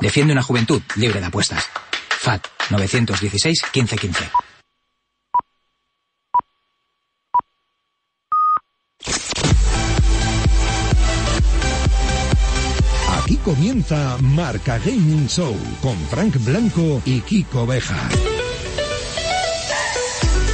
Defiende una juventud libre de apuestas. FAT 916 1515. Aquí comienza Marca Gaming Show con Frank Blanco y Kiko Beja.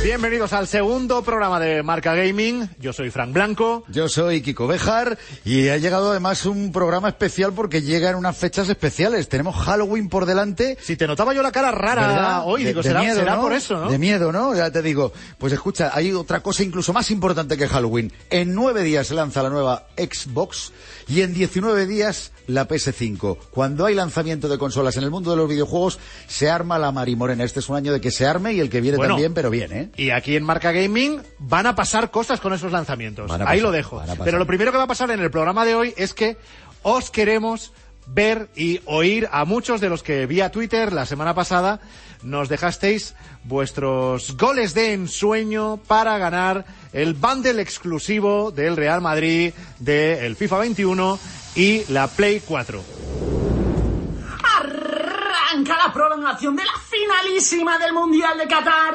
Bienvenidos al segundo programa de Marca Gaming. Yo soy Frank Blanco. Yo soy Kiko Bejar y ha llegado además un programa especial porque llega en unas fechas especiales. Tenemos Halloween por delante. Si te notaba yo la cara rara ¿verdad? hoy, De- digo, de será, miedo, será ¿no? por eso, ¿no? De miedo, ¿no? Ya te digo. Pues escucha, hay otra cosa incluso más importante que Halloween. En nueve días se lanza la nueva Xbox y en 19 días la PS5. Cuando hay lanzamiento de consolas en el mundo de los videojuegos, se arma la marimorena. Este es un año de que se arme y el que viene Bueno. también, pero bien, ¿eh? Y aquí en Marca Gaming van a pasar cosas con esos lanzamientos. Ahí lo dejo. Pero lo primero que va a pasar en el programa de hoy es que os queremos ver y oír a muchos de los que vía Twitter la semana pasada nos dejasteis vuestros goles de ensueño para ganar el bundle exclusivo del Real Madrid, del FIFA 21 y la Play 4. Arranca la prolongación de la finalísima del Mundial de Qatar.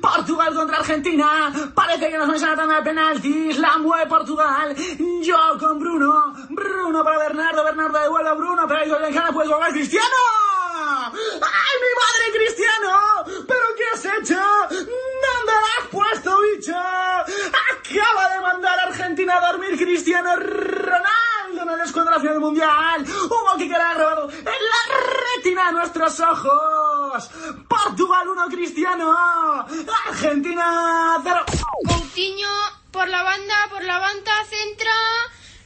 Portugal contra Argentina. Parece que nos vamos a tanda de penaltis. La mueve Portugal. Yo con Bruno. Bruno para Bernardo. Bernardo devuelve a Bruno. Pero ahí con Lencana puede jugar Cristiano. ¡Ay, mi madre Cristiano! ¿Pero qué has hecho? ¿Dónde la has puesto, bicho? Acaba de mandar a Argentina a dormir Cristiano Ronaldo en el escuadrón del Mundial. Un gol que queda grabado en la retina de nuestros ojos. Portugal 1, Cristiano. Argentina 0. Coutinho por la banda, por la banda, centra.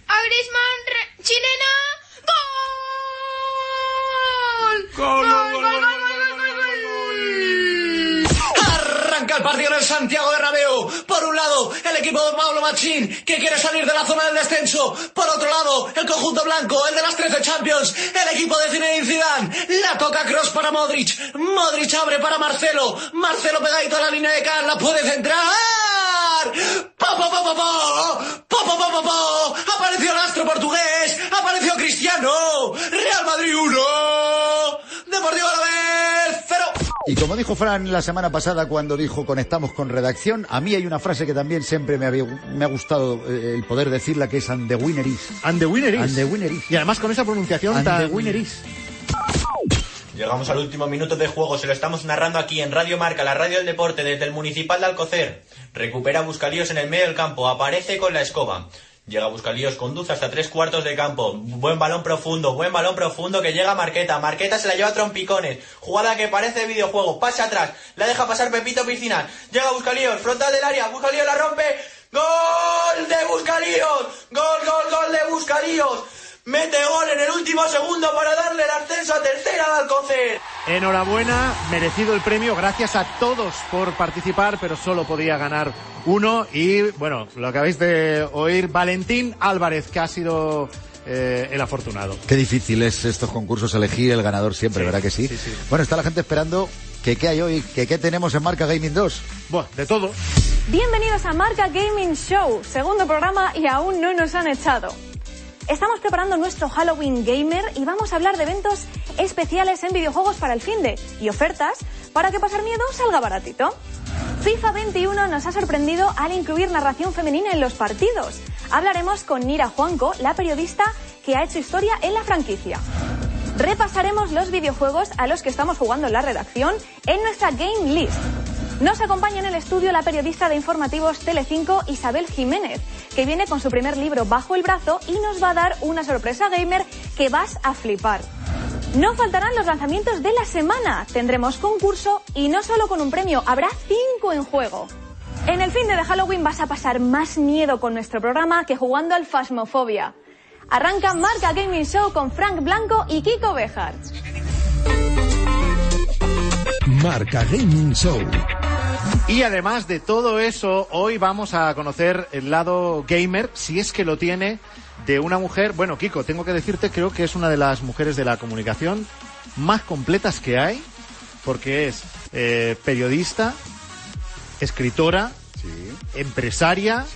A Griezmann, chilena. ¡Gol! ¡Gol, gol, gol! Arranca el partido en el Santiago Bernabéu. Por un lado, el equipo de Pablo Machín, que quiere salir de la zona del descenso. Por otro lado, el conjunto blanco, el de las 13 Champions, el equipo de Zinedine Zidane. La toca Cross para Modric. Modric abre para Marcelo. Marcelo pegadito a la línea de Can, la puede centrar. ¡Po, po, po, po, po! ¡Po, po, po, po, po! Apareció el astro portugués. Apareció Cristiano. Real Madrid 1. Deportivo a la vez 0. Y como dijo Fran la semana pasada cuando dijo conectamos con redacción, a mí hay una frase que también siempre me, había- me ha gustado eh, el poder decirla, que es and the winner is. And the winner is. And the winner is. Y además con esa pronunciación And tan... the winner is. Llegamos al último minuto de juego, se lo estamos narrando aquí en Radio Marca, la radio del deporte, desde el Municipal de Alcocer. Recupera Buscalíos en el medio del campo, aparece con la escoba. Llega Buscalíos, conduce hasta tres cuartos de campo. Buen balón profundo, buen balón profundo que llega Marqueta. Marqueta se la lleva a trompicones. Jugada que parece de videojuego. Pasa atrás, la deja pasar Pepito Piscina. Llega Buscalíos, frontal del área. Buscalíos la rompe. ¡Gol de Buscalíos! ¡Gol, gol, gol de Buscalíos! Mete gol en el último segundo para darle el ascenso a tercera de Alcocer. Enhorabuena, merecido el premio, gracias a todos por participar, pero solo podía ganar uno. Y bueno, lo acabáis de oír, Valentín Álvarez, que ha sido eh, el afortunado. Qué difícil es estos concursos elegir el ganador siempre, Sí, ¿verdad que sí? sí, sí. Bueno, está la gente esperando que qué hay hoy, que qué tenemos en Marca Gaming 2. Bueno, de todo. Bienvenidos a Marca Gaming Show, segundo programa y aún no nos han echado. Estamos preparando nuestro Halloween Gamer y vamos a hablar de eventos especiales en videojuegos para el fin de y ofertas para que pasar miedo salga baratito. FIFA 21 nos ha sorprendido al incluir narración femenina en los partidos. Hablaremos con Nira Juanco, la periodista que ha hecho historia en la franquicia. Repasaremos los videojuegos a los que estamos jugando en la redacción en nuestra Game List. Nos acompaña en el estudio la periodista de informativos Telecinco Isabel Jiménez, que viene con su primer libro bajo el brazo y nos va a dar una sorpresa gamer que vas a flipar. No faltarán los lanzamientos de la semana. Tendremos concurso y no solo con un premio, habrá cinco en juego. En el fin de Halloween vas a pasar más miedo con nuestro programa que jugando al Phasmophobia. Arranca Marca Gaming Show con Frank Blanco y Kiko Bejar. Marca Gaming Show. Y además de todo eso, hoy vamos a conocer el lado gamer, si es que lo tiene, de una mujer. Bueno, Kiko, tengo que decirte, creo que es una de las mujeres de la comunicación más completas que hay, porque es eh, periodista, escritora, empresaria.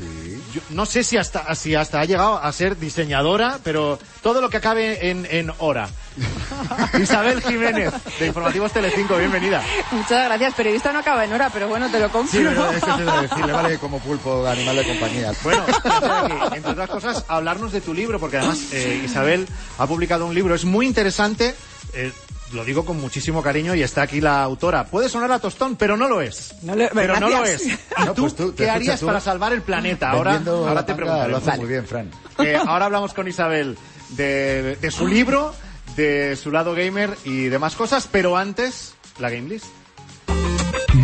Yo no sé si hasta, si hasta ha llegado a ser diseñadora, pero todo lo que acabe en, en hora. Isabel Jiménez, de Informativos Telecinco, bienvenida. Muchas gracias. Periodista no acaba en hora, pero bueno, te lo compro. Sí, pero te iba a decir, le vale como pulpo animal de compañía. Bueno, aquí, entre otras cosas, hablarnos de tu libro, porque además eh, Isabel ha publicado un libro, es muy interesante. eh, lo digo con muchísimo cariño y está aquí la autora. Puede sonar a tostón, pero no lo es. No lo- pero no lo es. ¿Y No, tú, pues tú, qué harías tú para salvar el planeta? Ahora, ahora te preguntaré. Lo haces muy bien, Fran. Eh, ahora hablamos con Isabel de, de su libro, de su lado gamer y demás cosas, pero antes, la game list.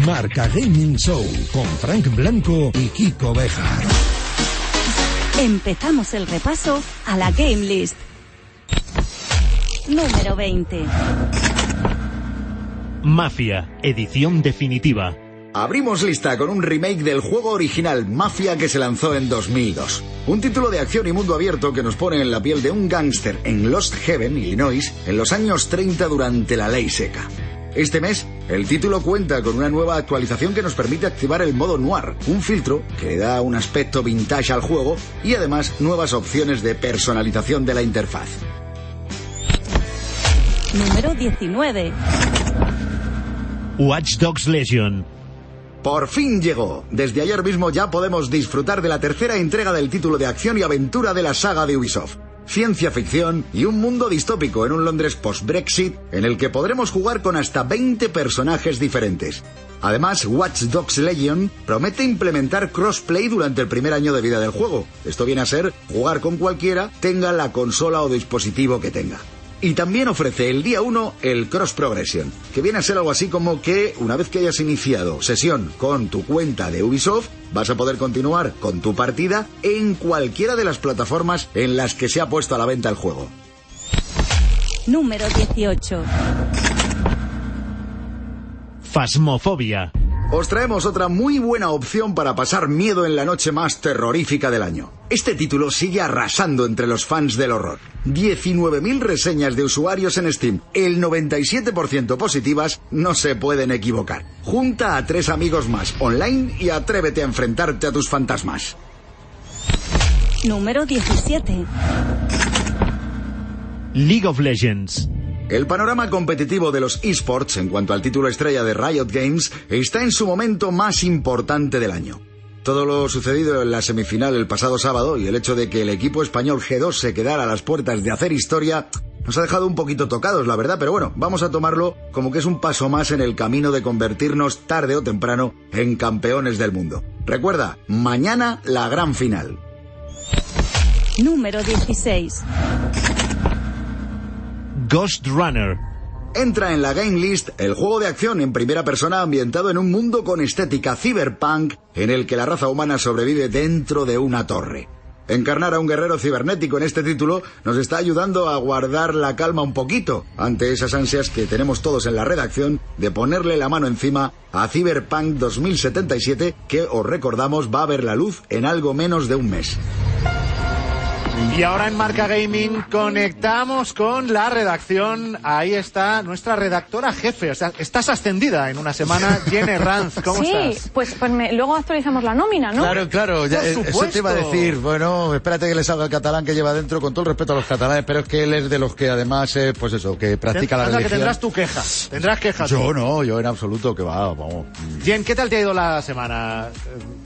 Marca Gaming Show con Frank Blanco y Kiko Bejar. Empezamos el repaso a la Game List. Número 20. Mafia, edición definitiva. Abrimos lista con un remake del juego original Mafia que se lanzó en 2002. Un título de acción y mundo abierto que nos pone en la piel de un gángster en Lost Heaven, Illinois, en los años 30 durante la ley seca. Este mes, el título cuenta con una nueva actualización que nos permite activar el modo noir, un filtro que le da un aspecto vintage al juego y además nuevas opciones de personalización de la interfaz. Número 19. Watch Dogs Legion. Por fin llegó. Desde ayer mismo ya podemos disfrutar de la tercera entrega del título de acción y aventura de la saga de Ubisoft. Ciencia ficción y un mundo distópico en un Londres post-Brexit en el que podremos jugar con hasta 20 personajes diferentes. Además, Watch Dogs Legion promete implementar crossplay durante el primer año de vida del juego. Esto viene a ser jugar con cualquiera, tenga la consola o dispositivo que tenga. Y también ofrece el día 1 el Cross Progression, que viene a ser algo así como que una vez que hayas iniciado sesión con tu cuenta de Ubisoft, vas a poder continuar con tu partida en cualquiera de las plataformas en las que se ha puesto a la venta el juego. Número 18. Phasmophobia. Os traemos otra muy buena opción para pasar miedo en la noche más terrorífica del año. Este título sigue arrasando entre los fans del horror. 19.000 reseñas de usuarios en Steam, el 97% positivas, no se pueden equivocar. Junta a tres amigos más online y atrévete a enfrentarte a tus fantasmas. Número 17. League of Legends. El panorama competitivo de los esports en cuanto al título estrella de Riot Games está en su momento más importante del año. Todo lo sucedido en la semifinal el pasado sábado y el hecho de que el equipo español G2 se quedara a las puertas de hacer historia nos ha dejado un poquito tocados, la verdad, pero bueno, vamos a tomarlo como que es un paso más en el camino de convertirnos tarde o temprano en campeones del mundo. Recuerda, mañana la gran final. Número 16. Ghost Runner. Entra en la Game List el juego de acción en primera persona ambientado en un mundo con estética cyberpunk en el que la raza humana sobrevive dentro de una torre. Encarnar a un guerrero cibernético en este título nos está ayudando a guardar la calma un poquito ante esas ansias que tenemos todos en la redacción de ponerle la mano encima a Cyberpunk 2077 que os recordamos va a ver la luz en algo menos de un mes. Y ahora en Marca Gaming conectamos con la redacción. Ahí está nuestra redactora jefe. O sea, estás ascendida en una semana. Jenny Ranz, ¿cómo sí, estás? pues, pues me- luego actualizamos la nómina, ¿no? Claro, claro, ya, eh, eso supuesto. te iba a decir. Bueno, espérate que le salga el catalán que lleva dentro, con todo el respeto a los catalanes, pero es que él es de los que además, eh, pues eso, que practica la Anda, que religión. tendrás tu queja. Tendrás quejas. Yo no, yo en absoluto, que va, vamos. Jen, ¿qué tal te ha ido la semana?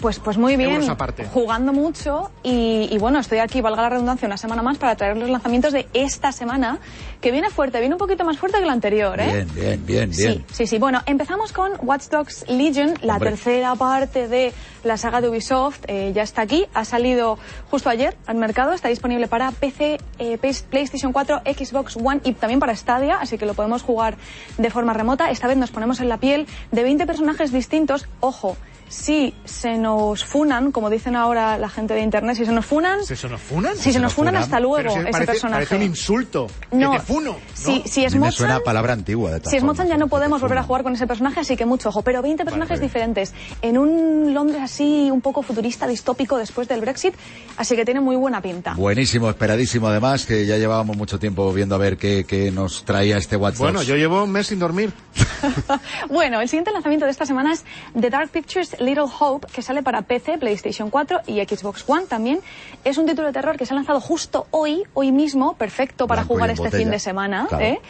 Pues, pues muy bien, aparte. jugando mucho y, y bueno, estoy aquí, valga la redundancia, una semana más para traer los lanzamientos de esta semana, que viene fuerte, viene un poquito más fuerte que la anterior, ¿eh? Bien, bien, bien, bien. Sí, sí, sí. Bueno, empezamos con Watch Dogs Legion, la Hombre. tercera parte de la saga de Ubisoft. eh, ya está aquí, ha salido justo ayer al mercado, está disponible para PC, eh, PlayStation 4, Xbox One y también para Stadia, así que lo podemos jugar de forma remota. Esta vez nos ponemos en la piel de 20 personajes distintos. Ojo, si se nos funan, como dicen ahora la gente de internet, si se nos funan, ¿Se se nos funan? si se nos funan hasta luego si ese parece, personaje. parece un insulto. No, Que te funo. si, si es me suena a palabra antigua de si es. Mozart ya no podemos volver a jugar con ese personaje, así que mucho ojo. Pero 20 personajes diferentes en un Londres así un poco futurista, distópico después del Brexit, así que tiene muy buena pinta. Buenísimo, esperadísimo además, que ya llevábamos mucho tiempo viendo a ver qué, qué nos traía este WhatsApp. Bueno, yo llevo un mes sin dormir. bueno, el siguiente lanzamiento de esta semana es The Dark Pictures es Little Hope, que sale para PC, PlayStation 4 y Xbox One también. Es un título de terror que se ha lanzado justo hoy, hoy mismo, perfecto para Blanco jugar este botella. fin de semana. Claro. ¿eh?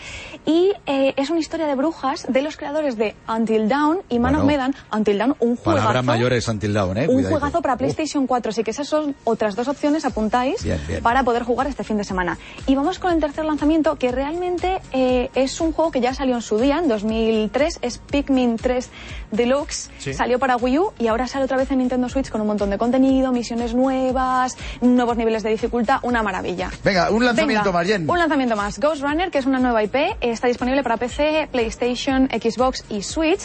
Y eh, es una historia de brujas de los creadores de Until Dawn y Man of Bueno. Medan. Until Dawn, un juegazo. Palabras mayores Until Dawn, ¿eh? Un Cuidadito. juegazo para PlayStation 4, así que esas son otras dos opciones, apuntáis, Bien, bien. para poder jugar este fin de semana. Y vamos con el tercer lanzamiento, que realmente eh, es un juego que ya salió en su día, en 2003, es Pikmin 3 Deluxe, Sí. salió para Wii U y ahora sale otra vez en Nintendo Switch con un montón de contenido, misiones nuevas, nuevos niveles de dificultad, una maravilla. Venga, un lanzamiento Venga, más, Jen. Un lanzamiento más. Ghost Runner, que es una nueva IP, está disponible para PC, PlayStation, Xbox y Switch.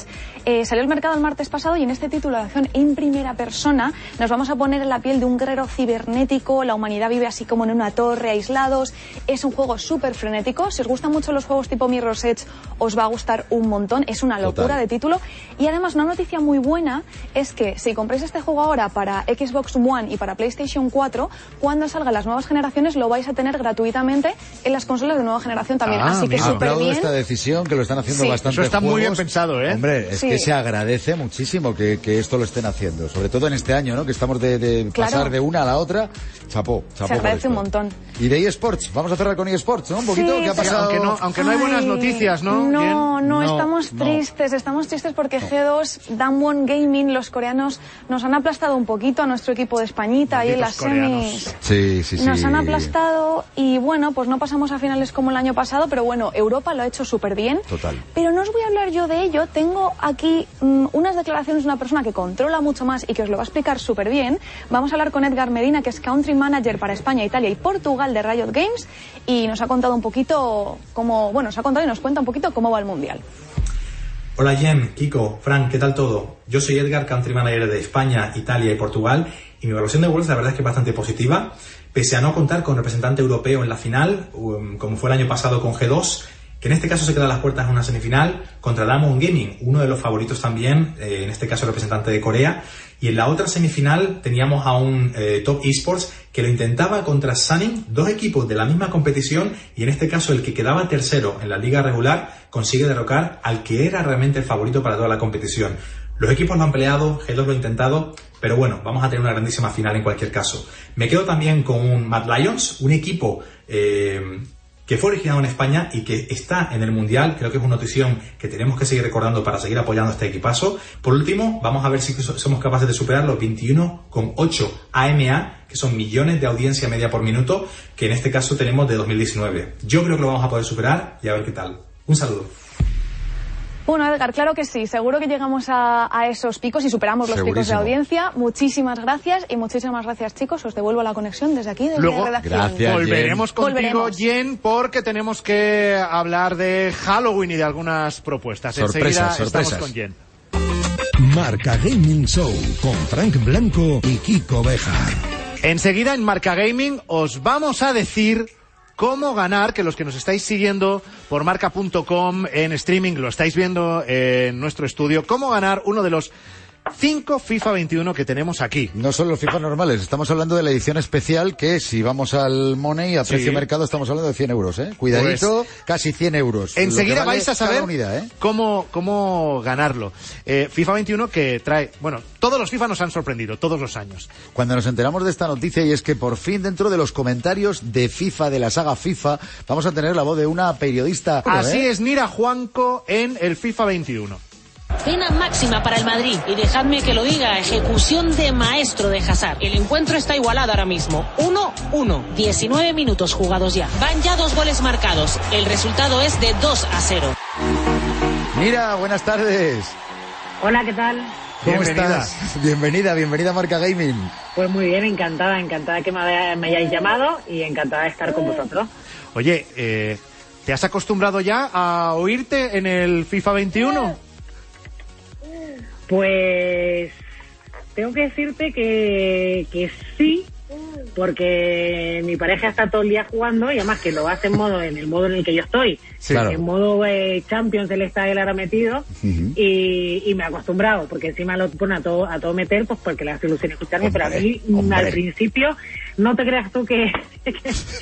Eh, salió al mercado el martes pasado y en este título de acción en primera persona nos vamos a poner en la piel de un guerrero cibernético. La humanidad vive así como en una torre, aislados. Es un juego súper frenético. Si os gustan mucho los juegos tipo Mirror's Edge, os va a gustar un montón. Es una locura Total. de título. Y además, una noticia muy buena es que si compráis este juego ahora para Xbox One y para PlayStation 4, cuando salgan las nuevas generaciones lo vais a tener gratuitamente en las consolas de nueva generación también. Ah, Así que súper bien. esta decisión que lo están haciendo Sí. bastante Eso está muy bien pensado, ¿eh? Hombre, es Sí. que se agradece muchísimo que, que esto lo estén haciendo, sobre todo en este año, ¿no? Que estamos de, de Claro. pasar de una a la otra. Chapó, chapó. Se agradece un montón. Y de eSports, vamos a cerrar con eSports, ¿no? Un poquito, Sí, ¿qué ha pasado? Aunque no, aunque no hay buenas Ay, noticias, ¿no? No, Bien. no, no. Tristes, estamos tristes porque G2, Damwon Gaming, los coreanos, nos han aplastado un poquito a nuestro equipo de Españita ahí en las semis. coreanos. Sí, sí, sí. Nos han aplastado y bueno, pues no pasamos a finales como el año pasado, pero bueno, Europa lo ha hecho súper bien. Total. Pero no os voy a hablar yo de ello, tengo aquí mm, unas declaraciones de una persona que controla mucho más y que os lo va a explicar súper bien. Vamos a hablar con Edgar Medina, que es Country Manager para España, Italia y Portugal de Riot Games y nos ha contado un poquito cómo, bueno, nos ha contado y nos cuenta un poquito cómo va el Mundial. Hola Jen, Kiko, Frank, ¿qué tal todo? Yo soy Edgar, Country Manager de España, Italia y Portugal y mi evaluación de Worlds la verdad es que es bastante positiva. Pese a no contar con representante europeo en la final, um, como fue el año pasado con G2, que en este caso se queda a las puertas en una semifinal contra Damon Gaming, uno de los favoritos también, eh, en este caso representante de Corea. Y en la otra semifinal teníamos a un eh, Top Esports que lo intentaba contra Sunning, dos equipos de la misma competición y en este caso el que quedaba tercero en la liga regular consigue derrocar al que era realmente el favorito para toda la competición. Los equipos lo han peleado, G2 lo ha intentado, pero bueno, vamos a tener una grandísima final en cualquier caso. Me quedo también con un Mad Lions, un equipo eh, que fue originado en España y que está en el Mundial. Creo que es una notición que tenemos que seguir recordando para seguir apoyando este equipazo. Por último, vamos a ver si so- somos capaces de superar los 21,8 AMA, que son millones de audiencia media por minuto, que en este caso tenemos de 2019. Yo creo que lo vamos a poder superar y a ver qué tal. Un saludo. Bueno, Edgar, claro que sí. Seguro que llegamos a, a esos picos y superamos los picos de audiencia. Muchísimas gracias y muchísimas gracias, chicos. Os devuelvo la conexión desde aquí, desde Luego, la redacción. Gracias. Volveremos contigo, Volveremos. Jen, porque tenemos que hablar de Halloween y de algunas propuestas. Sorpresas, Enseguida estamos sorpresas. con Jen. Marca Gaming Show con Frank Blanco y Kiko Bejar. Enseguida en Marca Gaming os vamos a decir cómo ganar, que los que nos estáis siguiendo por marca.com en streaming, lo estáis viendo en nuestro estudio, cómo ganar uno de los cinco FIFA 21 que tenemos aquí. No son los FIFA normales, estamos hablando de la edición especial que si vamos al Money a Sí. precio mercado estamos hablando de 100 euros, ¿eh? Cuidadito, casi 100 euros. Enseguida vale vais a saber unidad, ¿eh? cómo, cómo ganarlo. Eh, FIFA 21 que trae, bueno, todos los FIFA nos han sorprendido, todos los años. Cuando nos enteramos de esta noticia y es que por fin dentro de los comentarios de FIFA, de la saga FIFA, vamos a tener la voz de una periodista. Así ¿eh? es Nira Juanco en el FIFA 21. Pena máxima para el Madrid. Y dejadme que lo diga, ejecución de maestro de Hazard. El encuentro está igualado ahora mismo. 1-1. 19 minutos jugados ya. Van ya dos goles marcados. El resultado es de 2 a 0. Mira, buenas tardes. Hola, ¿qué tal? ¿Cómo Bienvenida. estás? Bienvenida, bienvenida a Marca Gaming. Pues muy bien, encantada, encantada que me, hayáis llamado y encantada de estar con vosotros. Oye, eh, ¿te has acostumbrado ya a oírte en el FIFA 21? Pues tengo que decirte que, que sí, porque mi pareja está todo el día jugando y además que lo hace en modo en el modo en el que yo estoy. Sí. Claro. En modo eh, Champions él está él ahora metido y, y me he acostumbrado, porque encima lo pone a todo, a todo meter, pues porque le hace ilusión escucharme, pero a mí mm, hombre. al principio no te creas tú que, que,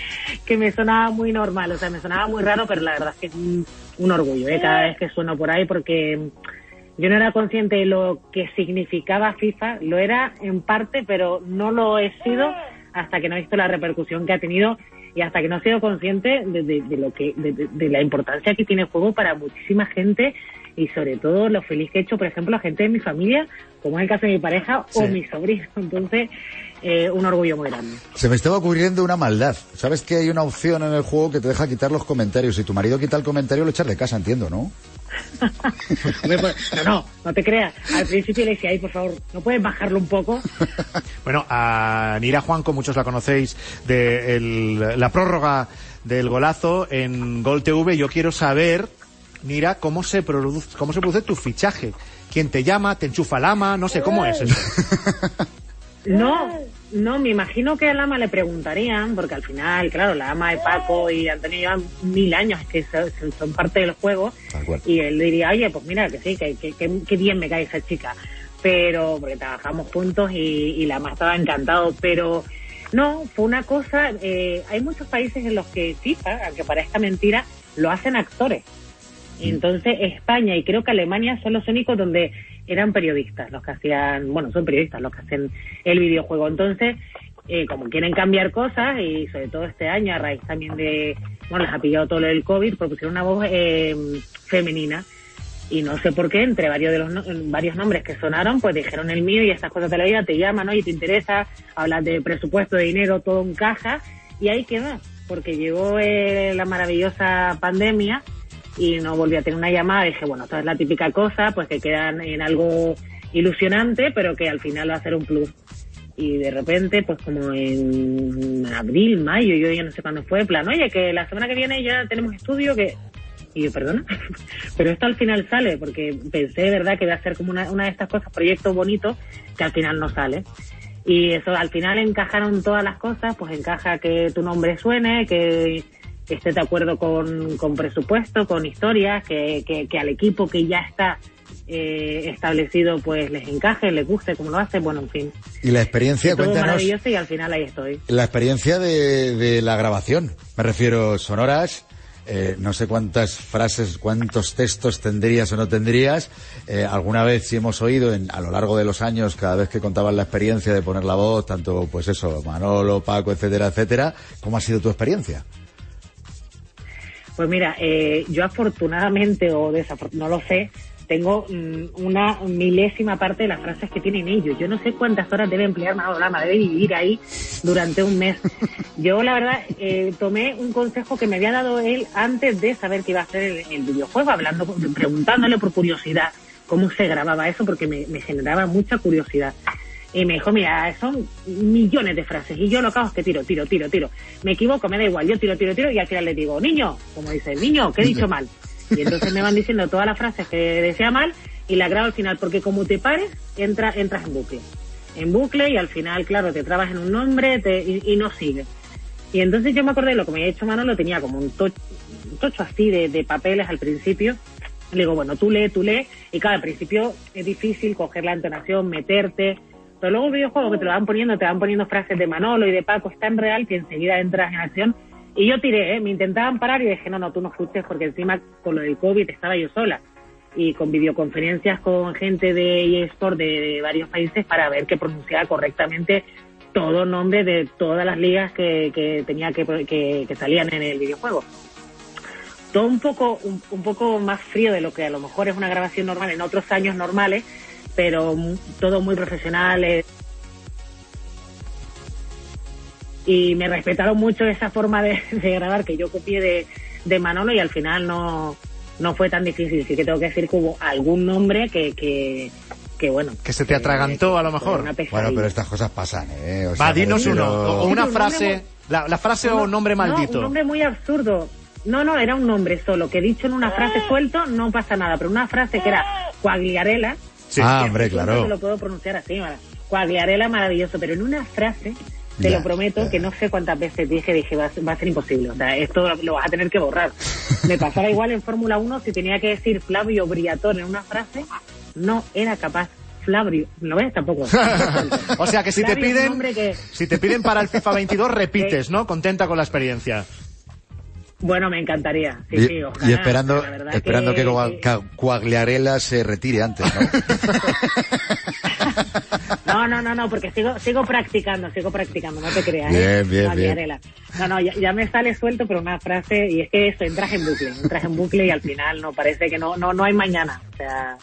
que me sonaba muy normal, o sea, me sonaba muy raro, pero la verdad es que es un, un orgullo, ¿eh? cada vez que sueno por ahí porque yo no era consciente de lo que significaba FIFA, lo era en parte, pero no lo he sido hasta que no he visto la repercusión que ha tenido y hasta que no he sido consciente de, de- de lo que de, la importancia que tiene el juego para muchísima gente y sobre todo lo feliz que he hecho, por ejemplo, a gente de mi familia, como es el caso de mi pareja o mi sobrino. Entonces, eh, un orgullo muy grande. Se me estaba ocurriendo una maldad. ¿Sabes que hay una opción en el juego que te deja quitar los comentarios? Si tu marido quita el comentario, lo echas de casa, entiendo, ¿no? Pues, no, no, no te creas. Al principio le decía, ay, por favor, ¿no puedes bajarlo un poco? Bueno, a Nira Juanco, muchos la conocéis de el- la prórroga del golazo en Gol TV. Yo quiero saber, Nira, cómo se produce, cómo se produce tu fichaje. ¿Quién te llama? ¿Te enchufa el ama? No sé, ¿cómo es eso? No, no, me imagino que al ama le preguntarían, porque al final, claro, la ama de Paco y Antonio llevan mil años que son, son parte del juego, y él diría, oye, pues mira, que sí, que, que, que- que bien me cae esa chica. Pero, porque trabajamos juntos y, y la ama estaba encantado, pero no, fue una cosa, eh, hay muchos países en los que FIFA, aunque parezca mentira, lo hacen actores. Entonces España y creo que Alemania son los únicos donde eran periodistas los que hacían, bueno, son periodistas los que hacen el videojuego. Entonces, eh, como quieren cambiar cosas y sobre todo este año a raíz también de, bueno, les ha pillado todo lo del COVID, propusieron una voz eh, femenina. Y no sé por qué entre varios de los no- varios nombres que sonaron pues dijeron el mío y estas cosas de la vida te llaman y te interesa hablas de presupuesto de dinero todo encaja. Y ahí quedó porque llegó eh, la maravillosa pandemia y no volví a tener una llamada. Dije bueno esta es la típica cosa pues que quedan en algo ilusionante pero que al final va a ser un plus. Y de repente, pues como en abril, mayo, yo ya no sé cuándo fue, plan, oye, que la semana que viene ya tenemos estudio, que... Y yo, perdona, pero esto al final sale, porque pensé de verdad que iba a ser como una, una de estas cosas, proyectos bonitos, que al final no sale. Y eso, al final encajaron todas las cosas, pues encaja que tu nombre suene, que esté de acuerdo con, con presupuesto, con historias, que, que, que al equipo que ya está eh, establecido pues les encaje, les guste como lo hace, bueno, en fin. Y la experiencia, Todo cuéntanos, maravilloso y al final ahí estoy. la experiencia de, de la grabación. Me refiero sonoras, eh, no sé cuántas frases, cuántos textos tendrías o no tendrías. Eh, alguna vez sí hemos oído en- a lo largo de los años, cada vez que contaban la experiencia de poner la voz, tanto pues eso, Manolo, Paco, etcétera, etcétera. ¿Cómo ha sido tu experiencia? Pues mira, eh, yo afortunadamente o desafortunadamente, no lo sé, tengo mm, una milésima parte de las frases que tienen ellos. Yo no sé cuántas horas debe emplear Manolo Lama, debe vivir ahí durante un mes. Yo, la verdad, eh, tomé un consejo que me había dado él antes de saber que iba a hacer el, el videojuego, hablando, preguntándole por curiosidad cómo se grababa eso, porque me, me generaba mucha curiosidad. Y me dijo, mira, son millones de frases. Y yo lo que hago es que tiro, tiro, tiro, tiro. Me equivoco, me da igual, yo tiro, tiro, tiro. Y al final le digo, niño, como dice, niño, que he dicho mal. Y entonces me van diciendo todas las frases que decía mal y la grabo al final, porque como te pares, entra, entras en bucle. En bucle y al final, claro, te trabas en un nombre te- y, y no sigue. Y entonces yo me acordé de lo que me había hecho Manolo, tenía como un, to- un tocho así de, de papeles al principio. Le digo, bueno, tú lee, tú lee. Y claro, al principio es difícil coger la entonación, meterte. Pero luego el videojuego que te lo van poniendo, te van poniendo frases de Manolo y de Paco, es tan real que enseguida entras en acción. Y yo tiré, ¿eh? me intentaban parar y dije, no, no, tú no escuches porque encima con lo del COVID estaba yo sola. Y con videoconferencias con gente de eSport de, de varios países para ver que pronunciaba correctamente todo nombre de todas las ligas que, que tenía que, que, que salían en el videojuego. Todo un poco, un, un poco más frío de lo que a lo mejor es una grabación normal en otros años normales, pero mu- todo muy profesional. eh. Y me respetaron mucho esa forma de, de grabar que yo copié de, de Manolo y al final no, no fue tan difícil. Sí que tengo que decir que hubo algún nombre que, que, que bueno. Que se te atragantó a lo mejor. Bueno, pero estas cosas pasan, ¿eh? O sea, Va, dinos uno. O una Un frase. La, la frase o nombre No, un maldito. nombre muy absurdo. No, no, era un nombre solo, que dicho en una frase suelto no pasa nada, pero una frase que era Coagliarela. Sí. Ah, hombre, claro. te lo puedo pronunciar así, mara. Coagliarela maravilloso, pero en una frase, te Ya, lo prometo, que no sé cuántas veces dije, dije, va a, ser, va a ser imposible. O sea, esto lo vas a tener que borrar. Me pasaba igual en Fórmula 1, si tenía que decir Flavio Briatore en una frase, no era capaz. Flavio, ¿lo ves? Tampoco. O sea que si te Flavio piden, que- si te piden para el FIFA 22 repites, ¿no? Contenta con la experiencia. Bueno, me encantaría. Sí, y, sí, ojalá, y esperando, esperando que, que- se retire antes, ¿no? No, no, no, no, porque sigo, sigo practicando, sigo practicando, no te creas. Bien, ¿eh? bien, No, bien. No, no, ya, ya me sale suelto, pero una frase, y es que eso, entras en bucle, entras en bucle y al final no parece que no, no, no hay mañana. O sea,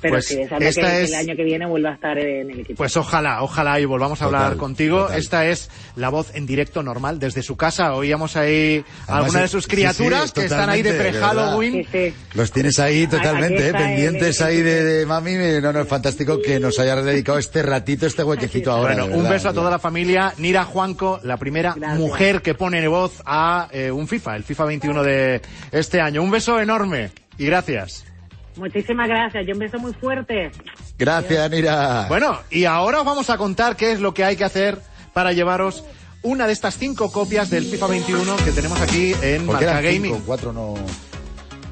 pero Pues sí, deseando esta que, es- el año que viene vuelva a estar en el equipo. Pues ojalá, ojalá y volvamos a hablar contigo. total. Esta es la voz en directo normal desde su casa. Oíamos ahí a alguna de sus criaturas sí, que están ahí de pre-Halloween. Los tienes ahí totalmente, ¿eh? pendientes el- ahí de, de mami. No, no, es fantástico que nos hayas dedicado este ratito, este huequecito ahora. Bueno, un beso a toda la familia. Nira Juanco, la primera mujer que pone voz a eh, un FIFA, el FIFA 21 de este año. Un beso enorme y gracias. Muchísimas gracias, yo un beso muy fuerte. Gracias, Nira. Bueno, y ahora os vamos a contar qué es lo que hay que hacer para llevaros una de estas cinco copias del FIFA 21 que tenemos aquí en Porque Marca eran Gaming. cinco, cuatro no...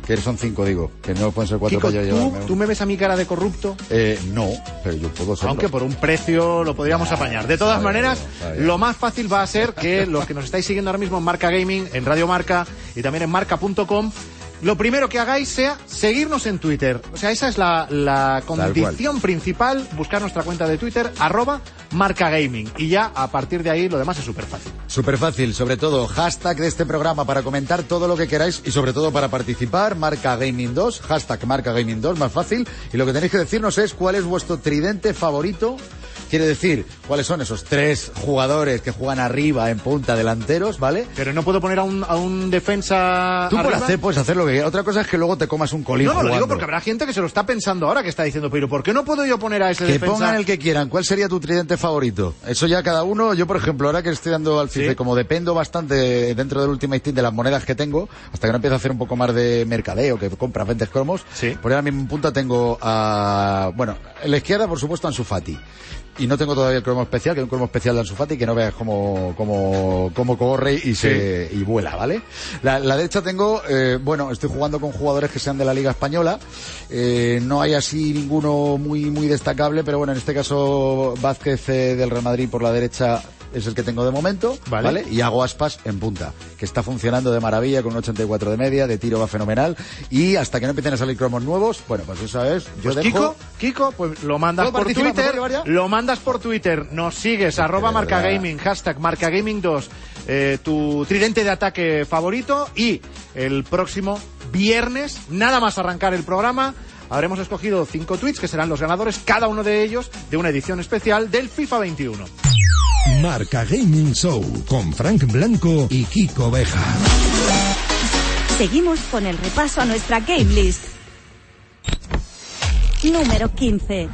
Que son cinco, digo. Que no pueden ser cuatro Kiko, para yo ¿tú, llevarme tú me ves a mi cara de corrupto? Eh, no, pero yo puedo serlo. Aunque por un precio lo podríamos apañar. De todas está maneras, bien, está bien. lo más fácil va a ser que los que nos estáis siguiendo ahora mismo en Marca Gaming, en Radio Marca y también en marca.com, lo primero que hagáis sea seguirnos en Twitter. O sea, esa es la, condición principal, buscar nuestra cuenta de Twitter, arroba Marca Gaming. Y ya a partir de ahí lo demás es súper fácil. Súper fácil, sobre todo hashtag de este programa para comentar todo lo que queráis y sobre todo para participar, marca Gaming 2, hashtag marca Gaming 2, más fácil. Y lo que tenéis que decirnos es cuál es vuestro tridente favorito. Quiere decir, cuáles son esos tres jugadores que juegan arriba, en punta, delanteros, ¿vale? Pero no puedo poner a un, a un defensa Tú por hacer, puedes hacer lo que quieras. Otra cosa es que luego te comas un colín No, no, lo digo porque habrá gente que se lo está pensando ahora, que está diciendo, pero ¿por qué no puedo yo poner a ese Que defensa? pongan el que quieran. ¿Cuál sería tu tridente favorito? Eso ya cada uno. Yo, por ejemplo, ahora que estoy dando al FIFA, como dependo bastante dentro del Ultimate Team de las monedas que tengo, hasta que no empiezo a hacer un poco más de mercadeo, que compras, vendes cromos, por ahora mismo en punta tengo a... Bueno, en la izquierda, por supuesto, a Ansu Fati. Y no tengo todavía el cromo especial, que es un cromo especial de Ansu Fati, que no veas cómo, cómo, cómo corre y se, y vuela, ¿vale? La, la derecha tengo, eh, bueno, estoy jugando con jugadores que sean de la Liga Española, eh, no hay así ninguno muy, muy destacable, pero bueno, en este caso Vázquez eh, del Real Madrid por la derecha es el que tengo de momento, Vale. ¿vale? Y hago aspas en punta, que está funcionando de maravilla con un 84 de media, de tiro va fenomenal, y hasta que no empiecen a salir cromos nuevos, bueno, pues eso es, yo Pues dejo... Kiko, Kiko, pues lo mandas ¿Puedo por? Twitter, lo mandas por Twitter, nos sigues, arroba marca gaming, hashtag marca gaming 2, eh, tu tridente de ataque favorito y el próximo viernes, nada más arrancar el programa, habremos escogido cinco tweets que serán los ganadores, cada uno de ellos de una edición especial del FIFA 21. Marca Gaming Show con Frank Blanco y Kiko Beja. Seguimos con el repaso a nuestra game list. Número 15.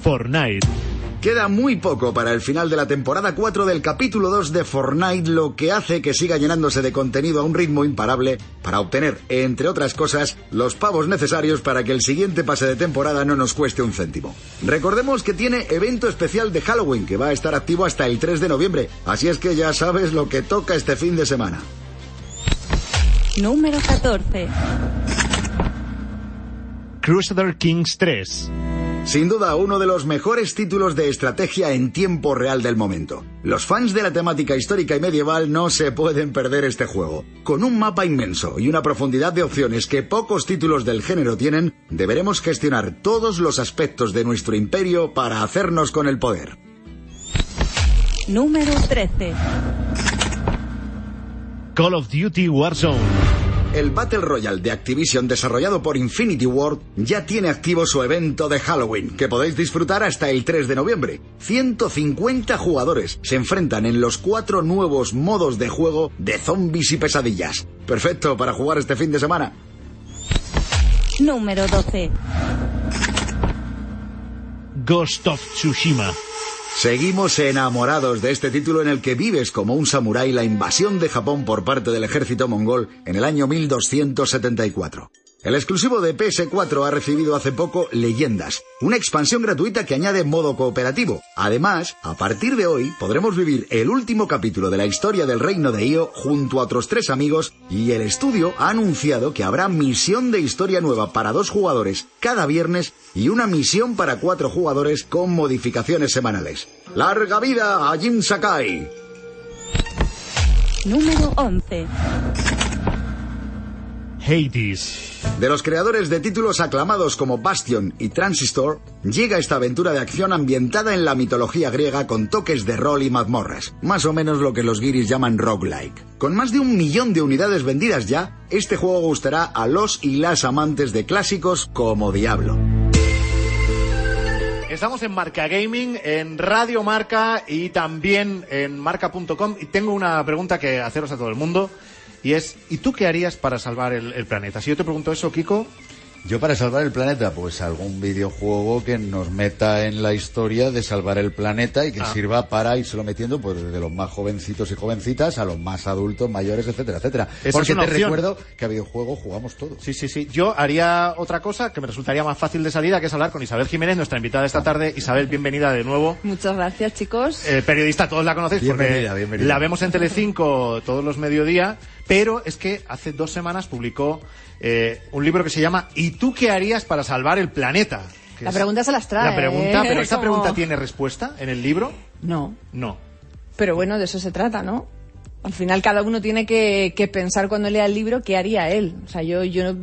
Fortnite. Queda muy poco para el final de la temporada 4 del capítulo 2 de Fortnite, lo que hace que siga llenándose de contenido a un ritmo imparable para obtener, entre otras cosas, los pavos necesarios para que el siguiente pase de temporada no nos cueste un céntimo. Recordemos que tiene evento especial de Halloween que va a estar activo hasta el 3 de noviembre, así es que ya sabes lo que toca este fin de semana. Número 14. Crusader Kings 3. Sin duda, uno de los mejores títulos de estrategia en tiempo real del momento. Los fans de la temática histórica y medieval no se pueden perder este juego. Con un mapa inmenso y una profundidad de opciones que pocos títulos del género tienen, deberemos gestionar todos los aspectos de nuestro imperio para hacernos con el poder. Número 13. Call of Duty Warzone. El Battle Royale de Activision desarrollado por Infinity Ward ya tiene activo su evento de Halloween, que podéis disfrutar hasta el 3 de noviembre. 150 jugadores se enfrentan en los cuatro nuevos modos de juego de zombies y pesadillas. Perfecto para jugar este fin de semana. Número 12. Ghost of Tsushima. Seguimos enamorados de este título en el que vives como un samurái la invasión de Japón por parte del ejército mongol en el año 1274. El exclusivo de PS4 ha recibido hace poco Leyendas, una expansión gratuita que añade modo cooperativo. Además, a partir de hoy podremos vivir el último capítulo de la historia del reino de Io junto a otros tres amigos y el estudio ha anunciado que habrá misión de historia nueva para dos jugadores cada viernes y una misión para cuatro jugadores con modificaciones semanales. ¡Larga vida a Jin Sakai! Número 11. Hades. De los creadores de títulos aclamados como Bastion y Transistor, llega esta aventura de acción ambientada en la mitología griega con toques de rol y mazmorras, más o menos lo que los guiris llaman roguelike. Con más de un millón de unidades vendidas ya, este juego gustará a los y las amantes de clásicos como Diablo. Estamos en Marca Gaming, en Radio Marca y también en marca.com. Y tengo una pregunta que haceros a todo el mundo. Y es, ¿y tú qué harías para salvar el, el planeta? Si yo te pregunto eso, Kiko, Yo para salvar el planeta, pues algún videojuego que nos meta en la historia de salvar el planeta y que Ah. sirva para irse metiendo pues desde los más jovencitos y jovencitas a los más adultos, mayores, etcétera, etcétera. Esa Porque es te opción. recuerdo que a videojuegos jugamos todos. Sí, sí, sí. Yo haría otra cosa que me resultaría más fácil de salida, que es hablar con Isabel Jiménez, nuestra invitada esta tarde. Isabel, bienvenida de nuevo. Muchas gracias, chicos. Eh, periodista, todos la conocéis Bienvenida, porque bienvenida. la vemos en Telecinco todos los mediodía, pero es que hace dos semanas publicó eh, un libro que se llama ¿Y tú qué harías para salvar el planeta? La es pregunta se las trae. La pregunta, ¿eh? pero esa Como- pregunta tiene respuesta en el libro? No. No. Pero bueno, de eso se trata, ¿no? Al final cada uno tiene que, que pensar cuando lea el libro qué haría él. O sea, yo, yo no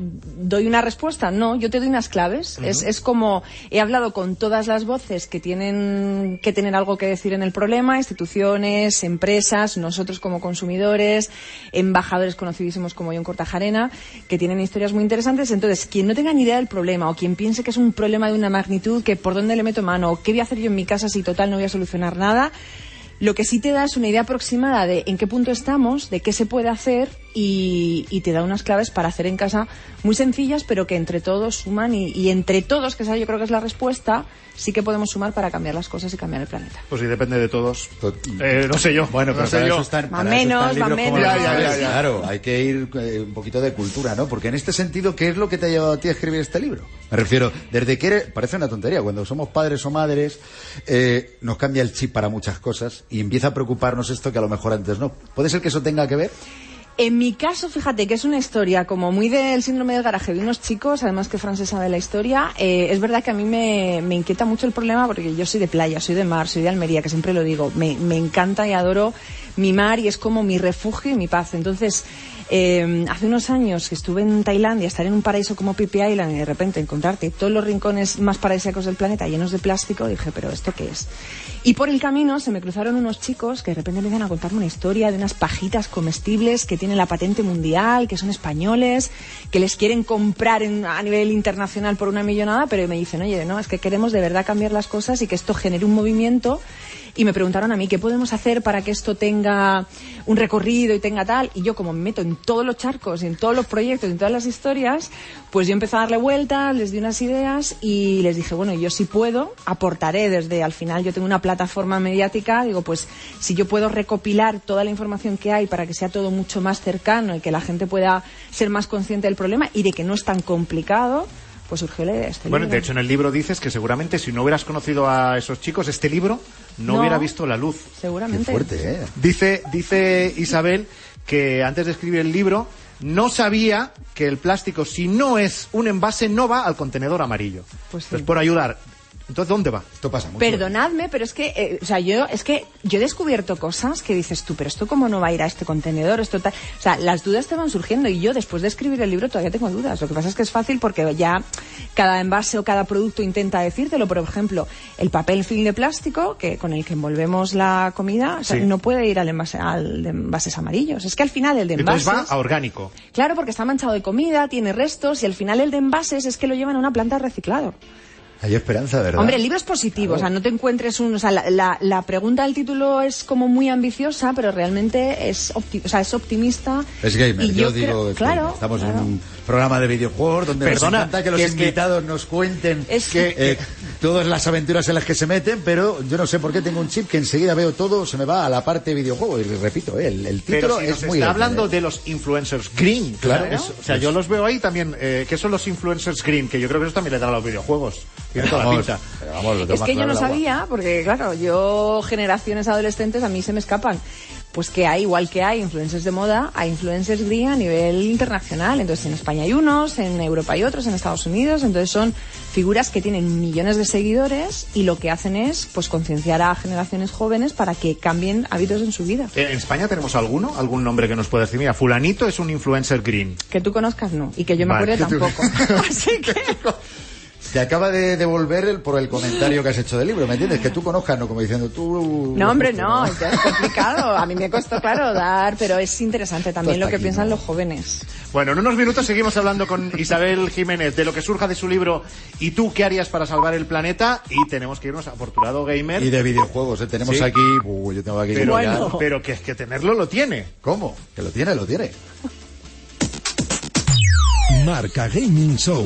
doy una respuesta, no, yo te doy unas claves. Es, es como he hablado con todas las voces que tienen que tener algo que decir en el problema, instituciones, empresas, nosotros como consumidores, embajadores conocidísimos como John Cortajarena, que tienen historias muy interesantes. Entonces, quien no tenga ni idea del problema o quien piense que es un problema de una magnitud, que por dónde le meto mano, o qué voy a hacer yo en mi casa si total no voy a solucionar nada, lo que sí te da es una idea aproximada de en qué punto estamos, de qué se puede hacer y, y te da unas claves para hacer en casa muy sencillas, pero que entre todos suman y, y entre todos, que esa yo creo que es la respuesta, sí que podemos sumar para cambiar las cosas y cambiar el planeta. Pues sí, depende de todos. Eh, no sé yo. Bueno, no pero sé para yo. eso están, para eso menos, como menos. Ya, ya, ya. Claro, hay que ir eh, un poquito de cultura, ¿no? Porque en este sentido, ¿qué es lo que te ha llevado a ti a escribir este libro? Me refiero, desde que eres, parece una tontería, cuando somos padres o madres, eh, nos cambia el chip para muchas cosas y empieza a preocuparnos esto que a lo mejor antes no. ¿Puede ser que eso tenga que ver? En mi caso, fíjate que es una historia como muy del síndrome del garaje de unos chicos, además que Fran se sabe la historia. Eh, es verdad que a mí me, me inquieta mucho el problema porque yo soy de playa, soy de mar, soy de Almería, que siempre lo digo. Me, me encanta y adoro mi mar y es como mi refugio y mi paz. Entonces, eh, hace unos años que estuve en Tailandia, estar en un paraíso como Phi Island y de repente encontrarte todos los rincones más paradisíacos del planeta llenos de plástico, dije, pero ¿esto qué es? Y por el camino se me cruzaron unos chicos que de repente empiezan a contarme una historia de unas pajitas comestibles que tienen la patente mundial, que son españoles, que les quieren comprar en- a nivel internacional por una millonada, pero me dicen, oye, no, es que queremos de verdad cambiar las cosas y que esto genere un movimiento. Y me preguntaron a mí, ¿qué podemos hacer para que esto tenga un recorrido y tenga tal? Y yo, como me meto en todos los charcos en todos los proyectos en todas las historias, pues yo empecé a darle vueltas, les di unas ideas y les dije, bueno, yo si puedo, aportaré desde, al final yo tengo una plataforma mediática, digo, pues si yo puedo recopilar toda la información que hay para que sea todo mucho más cercano y que la gente pueda ser más consciente del problema y de que no es tan complicado, pues surgió la idea de este Bueno, libro. de hecho en el libro dices que seguramente si no hubieras conocido a esos chicos, este libro no, No. hubiera visto la luz. Seguramente. ¿eh? Dice, dice Isabel que antes de escribir el libro no sabía que el plástico, si no es un envase, no va al contenedor amarillo. Pues sí. Entonces, por ayudar. Entonces, ¿dónde va? Esto pasa mucho. Perdonadme, pero es que, eh, o sea, yo, es que yo he descubierto cosas que dices tú, pero esto cómo no va a ir a este contenedor, esto tal. O sea, las dudas te van surgiendo y yo después de escribir el libro todavía tengo dudas. Lo que pasa es que es fácil porque ya cada envase o cada producto intenta decírtelo. Por ejemplo, el papel film de plástico que con el que envolvemos la comida, o sea, Sí. no puede ir al envase, al de envases amarillos. Es que al final el de Entonces envases. va a orgánico. Claro, porque está manchado de comida, tiene restos y al final el de envases es que lo llevan a una planta de reciclado. Hay esperanza, ¿verdad? Hombre, el libro es positivo, o sea, no te encuentres un... O sea, la, la- la pregunta del título es como muy ambiciosa, pero realmente es, opti- o sea, es optimista. Es gamer, Y yo, yo digo creo- que claro, estamos claro. en un programa de videojuegos donde Perdona, nos encanta que los que que- invitados nos cuenten Es que, que- eh, todas las aventuras en las que se meten, pero yo no sé por qué tengo un chip que enseguida veo todo, se me va a la parte videojuego y repito, eh, el, el Pero título si es nos muy está hablando eh. de los influencers green. Claro. Es- o sea, yo los veo ahí también. Eh, ¿Qué son los influencers green? Que yo creo que eso también le dan a los videojuegos. Tiene toda la Vamos, pinta. pero vamos, lo tengo Es que yo claro no el agua. sabía, porque claro, yo generaciones adolescentes a mí se me escapan. pues que hay, igual que hay influencers de moda, hay influencers green a nivel internacional. Entonces en España hay unos, en Europa hay otros, en Estados Unidos. Entonces son figuras que tienen millones de seguidores y lo que hacen es pues concienciar a generaciones jóvenes para que cambien hábitos en su vida. Eh, ¿En España tenemos alguno? ¿Algún nombre que nos pueda decir? Mira, fulanito es un influencer green. Que tú conozcas no, y que yo me Vale. acuerde tampoco. Te acaba de devolver el, por el comentario que has hecho del libro, ¿me entiendes? Que tú conozcas, no como diciendo tú... No, hombre, no, es complicado. A mí me costó, claro, dar, pero es interesante también lo que aquí, piensan los jóvenes. Bueno, en unos minutos seguimos hablando con Isabel Jiménez de lo que surja de su libro ¿Y tú qué harías para salvar el planeta? Y tenemos que irnos a Afortunado Gamer. Y de videojuegos, ¿eh? tenemos Sí. aquí... Uh, yo tengo aquí... Pero, ya- pero que es que tenerlo lo tiene. ¿Cómo? Que lo tiene, lo tiene. Marca Gaming Show.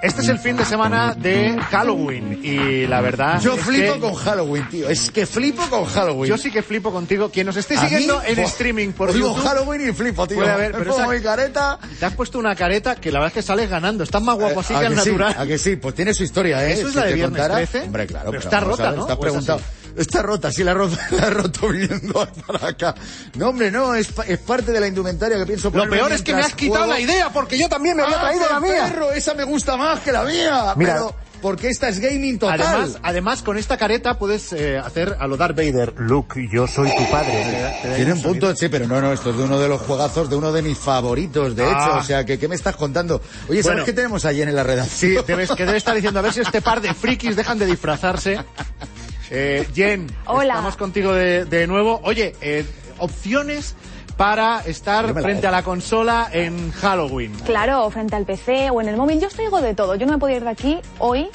Este es el fin de semana de Halloween y la verdad Yo es flipo que- con Halloween, tío. Es que flipo con Halloween. Yo sí que flipo contigo. Quien nos esté mí, siguiendo en streaming por oigo YouTube... Halloween y flipo, tío. Puede haber, Me pero pongo esa- mi careta... Te has puesto una careta que la verdad es que sales ganando. Estás más guapo así Eh, ¿A que al sí? natural. ¿A que sí? Pues tiene su historia, ¿eh? ¿Eso es Si la de Viernes contara- 13? Hombre, claro. Pero pero está rota, ver, ¿no? Estás ¿O es preguntado. Está rota, sí la la he roto viniendo para acá. No, hombre, no, es, es parte de la indumentaria que pienso Lo peor es que me has quitado juego. la idea porque yo también me había ¡Ah, traído la mía. perro! Esa me gusta más que la mía. Mira. pero porque esta es gaming total. Además, además, con esta careta puedes eh, hacer a lo Darth Vader. Luke, yo soy tu padre. Te te Tiene un un punto, sonido. sí, pero no, no, esto es de uno de los juegazos, de uno de mis favoritos, de Ah. hecho. O sea, que, ¿qué me estás contando? Oye, ¿sabes Bueno. qué tenemos allí en la redacción? Sí, debes, que debe estar diciendo a ver si este par de frikis dejan de disfrazarse. Eh, Jen, Hola. estamos contigo de, de nuevo. Oye, eh, opciones para estar frente dejo. a la consola en Halloween. Claro, frente al PC o en el móvil. Yo os traigo de todo. Yo no me podía ir de aquí hoy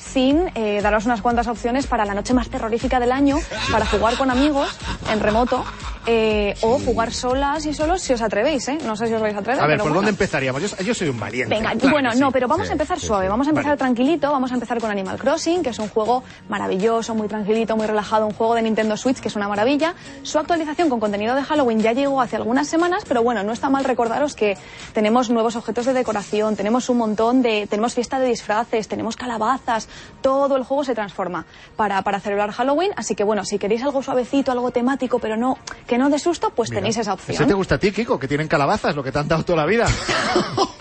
sin eh, daros unas cuantas opciones para la noche más terrorífica del año, para jugar con amigos en remoto eh, o jugar solas y solos si os atrevéis, ¿eh? No sé si os vais a atrever. A ver, pero ¿por bueno. dónde empezaríamos? Yo, yo soy un valiente. Venga, claro bueno, sí. no, pero vamos Sí, a empezar sí, suave, vamos a empezar Vale. tranquilito, vamos a empezar con Animal Crossing, que es un juego maravilloso, muy tranquilito, muy relajado, un juego de Nintendo Switch que es una maravilla. Su actualización con contenido de Halloween ya llegó hace algunas semanas, pero bueno, no está mal recordaros que tenemos nuevos objetos de decoración, tenemos un montón de, tenemos fiesta de disfraces, tenemos calabazas, todo el juego se transforma para, para celebrar Halloween, así que bueno, si queréis algo suavecito, algo temático, pero no, que no de susto, pues Mira, tenéis esa opción. Ese te gusta a ti, Kiko, que tienen calabazas, lo que te han dado toda la vida.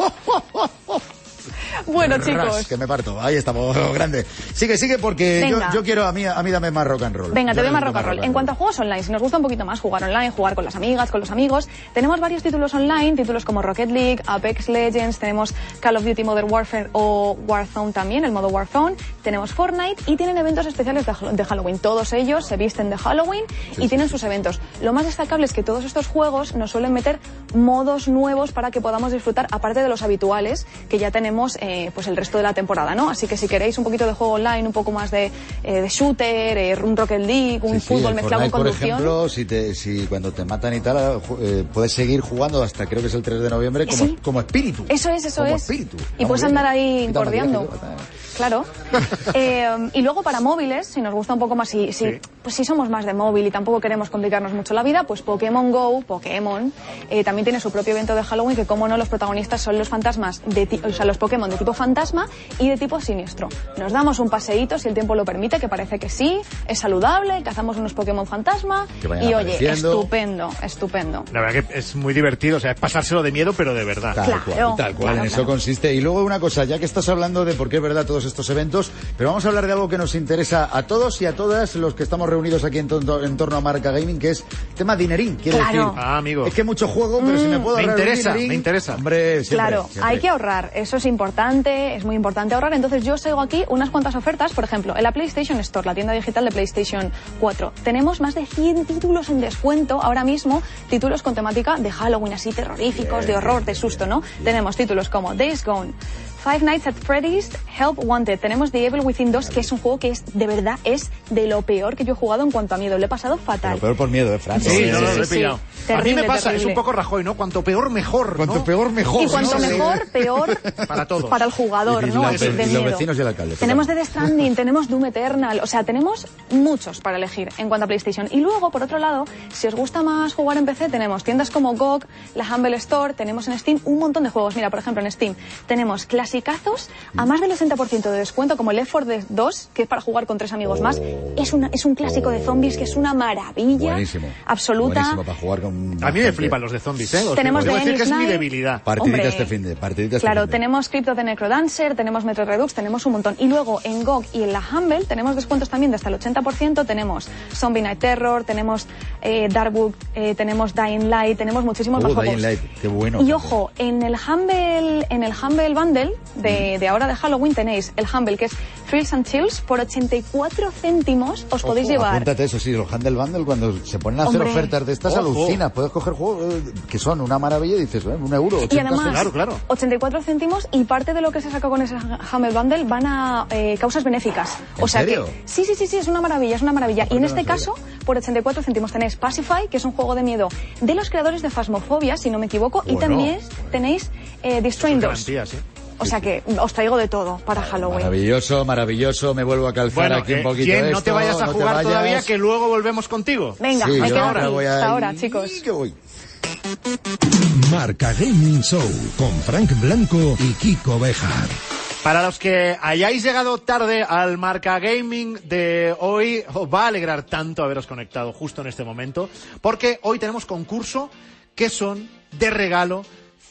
Bueno, Ras, chicos. que me parto. Ahí estamos, grande. Sigue, sigue, porque yo, quiero, a mí, a mí dame más rock and roll. Venga, te doy más rock and roll. En cuanto a juegos online, si nos gusta un poquito más jugar online, jugar con las amigas, con los amigos, tenemos varios títulos online, títulos como Rocket League, Apex Legends, tenemos Call of Duty Modern Warfare o Warzone también, el modo Warzone, tenemos Fortnite y tienen eventos especiales de Hall- de Halloween. Todos ellos se visten de Halloween y tienen sus eventos. Lo más destacable es que todos estos juegos nos suelen meter modos nuevos para que podamos disfrutar, aparte de los habituales que ya tenemos eh, pues el resto de la temporada, ¿no? Así que si queréis un poquito de juego online, un poco más de, eh, de shooter, eh, un Rocket League, un Sí, fútbol mezclado con Fortnite, por conducción. ejemplo, si, te, si cuando te matan y tal, eh, puedes seguir jugando hasta creo que es el 3 de noviembre como, Sí. como espíritu. Eso es, eso como es. espíritu. Y puedes andar ahí quita- Claro. Eh, y luego para móviles, si nos gusta un poco más, si, si- Sí. pues si somos más de móvil y tampoco queremos complicarnos mucho la vida, pues Pokémon Go, Pokémon, eh, también tiene su propio evento de Halloween que como no los protagonistas son los fantasmas, de ti- o sea, los Pokémon de tipo fantasma y de tipo siniestro. Nos damos un paseíto si el tiempo lo permite, que parece que sí, es saludable, cazamos unos Pokémon fantasma y oye, estupendo, estupendo. La verdad que es muy divertido, o sea, es pasárselo de miedo, pero de verdad. Tal cual, tal cual, en eso consiste. Y luego una cosa, ya que estás hablando de por qué es verdad todos estos eventos, pero vamos a hablar de algo que nos interesa a todos y a todas los que estamos reunidos aquí en, torno- en torno a Marca Gaming, que es tema dinerín, quiero Claro. decir. Ah, amigo. Es que mucho juego, pero si me puedo Me ahorrar un interesa, dinerín, me interesa. Hombre, siempre, claro, siempre. hay que ahorrar, eso es importante, es muy importante ahorrar. Entonces yo os traigo aquí unas cuantas ofertas, por ejemplo, en la PlayStation Store, la tienda digital de PlayStation 4, tenemos más de 100 títulos en descuento ahora mismo, títulos con temática de Halloween, así terroríficos, de horror, de susto, ¿no? Tenemos títulos como Days Gone. Five Nights at Freddy's, Help Wanted. Tenemos The Evil Within 2, que es un juego que es, de verdad, es de lo peor que yo he jugado en cuanto a miedo. Lo he pasado fatal. Lo peor por miedo, ¿eh, Fran? Sí, Sí, no, sí, no, lo he sí, pillado. sí. a mí Terrible, me pasa, terrible. es un poco Rajoy, ¿no? Cuanto peor, mejor. Cuanto ¿no? peor, mejor. Y cuanto sí. mejor, peor Para todos. para el jugador, Y- y ¿no? Es de y los miedo. vecinos y el alcalde, Tenemos total. Death Stranding, tenemos Doom Eternal, o sea, tenemos muchos para elegir en cuanto a PlayStation. Y luego, por otro lado, si os gusta más jugar en PC, tenemos tiendas como GOG, la Humble Store, tenemos en Steam un montón de juegos. Mira, por ejemplo, en Steam tenemos Classic clasicazos a más del 80% de descuento, como el Left 4 Dead 2, que es para jugar con tres amigos más. Es, una, es un clásico de zombies que es una maravilla Buenísimo. absoluta. Buenísimo para jugar con. A mí me flipan los de zombies, ¿eh? Os Tenemos de decir que es mi debilidad. Partidita este fin de. Partidita este Claro, tenemos Crypto de Necrodancer, tenemos Metro Redux, tenemos un montón. Y luego en GOG y en la Humble tenemos descuentos también de hasta el 80%. Tenemos Zombie Night Terror, tenemos eh, Darkwood, eh, tenemos Dying Light, tenemos muchísimos más Oh, juegos. Dying Light, qué bueno. Y ojo, en el Humble, en el Humble Bundle de, de ahora de Halloween tenéis el Humble que es Thrills and Chills por 84 céntimos os podéis Ojo, llevar. Apúntate eso, sí, los Handle Bundle, cuando se ponen a hacer Hombre. ofertas de estas, Ojo. alucinas. Puedes coger juegos eh, que son una maravilla y dices, eh, un euro, 80 Y además, céntimos. 84 céntimos y parte de lo que se saca con ese Humble Bundle van a eh, causas benéficas. ¿En O sea serio? que, sí, sí, sí, sí, es una maravilla, es una maravilla. Y en este caso, por 84 céntimos tenéis Pacify, que es un juego de miedo de los creadores de Phasmophobia, si no me equivoco, y Bueno. también tenéis eh, Strain 2. Garantía, sí. O sea que os traigo de todo para Halloween. Maravilloso, maravilloso. Me vuelvo a calzar Bueno, aquí un eh, poquito. Jen, no te vayas a no jugar vayas. todavía, que luego volvemos contigo. Venga, Sí, me quedo ahora aquí. voy a Hasta ahora, chicos. que voy. Marca Gaming Show con Frank Blanco y Kiko Bejar. Para los que hayáis llegado tarde al Marca Gaming de hoy, os va a alegrar tanto haberos conectado justo en este momento, porque hoy tenemos concurso que son de regalo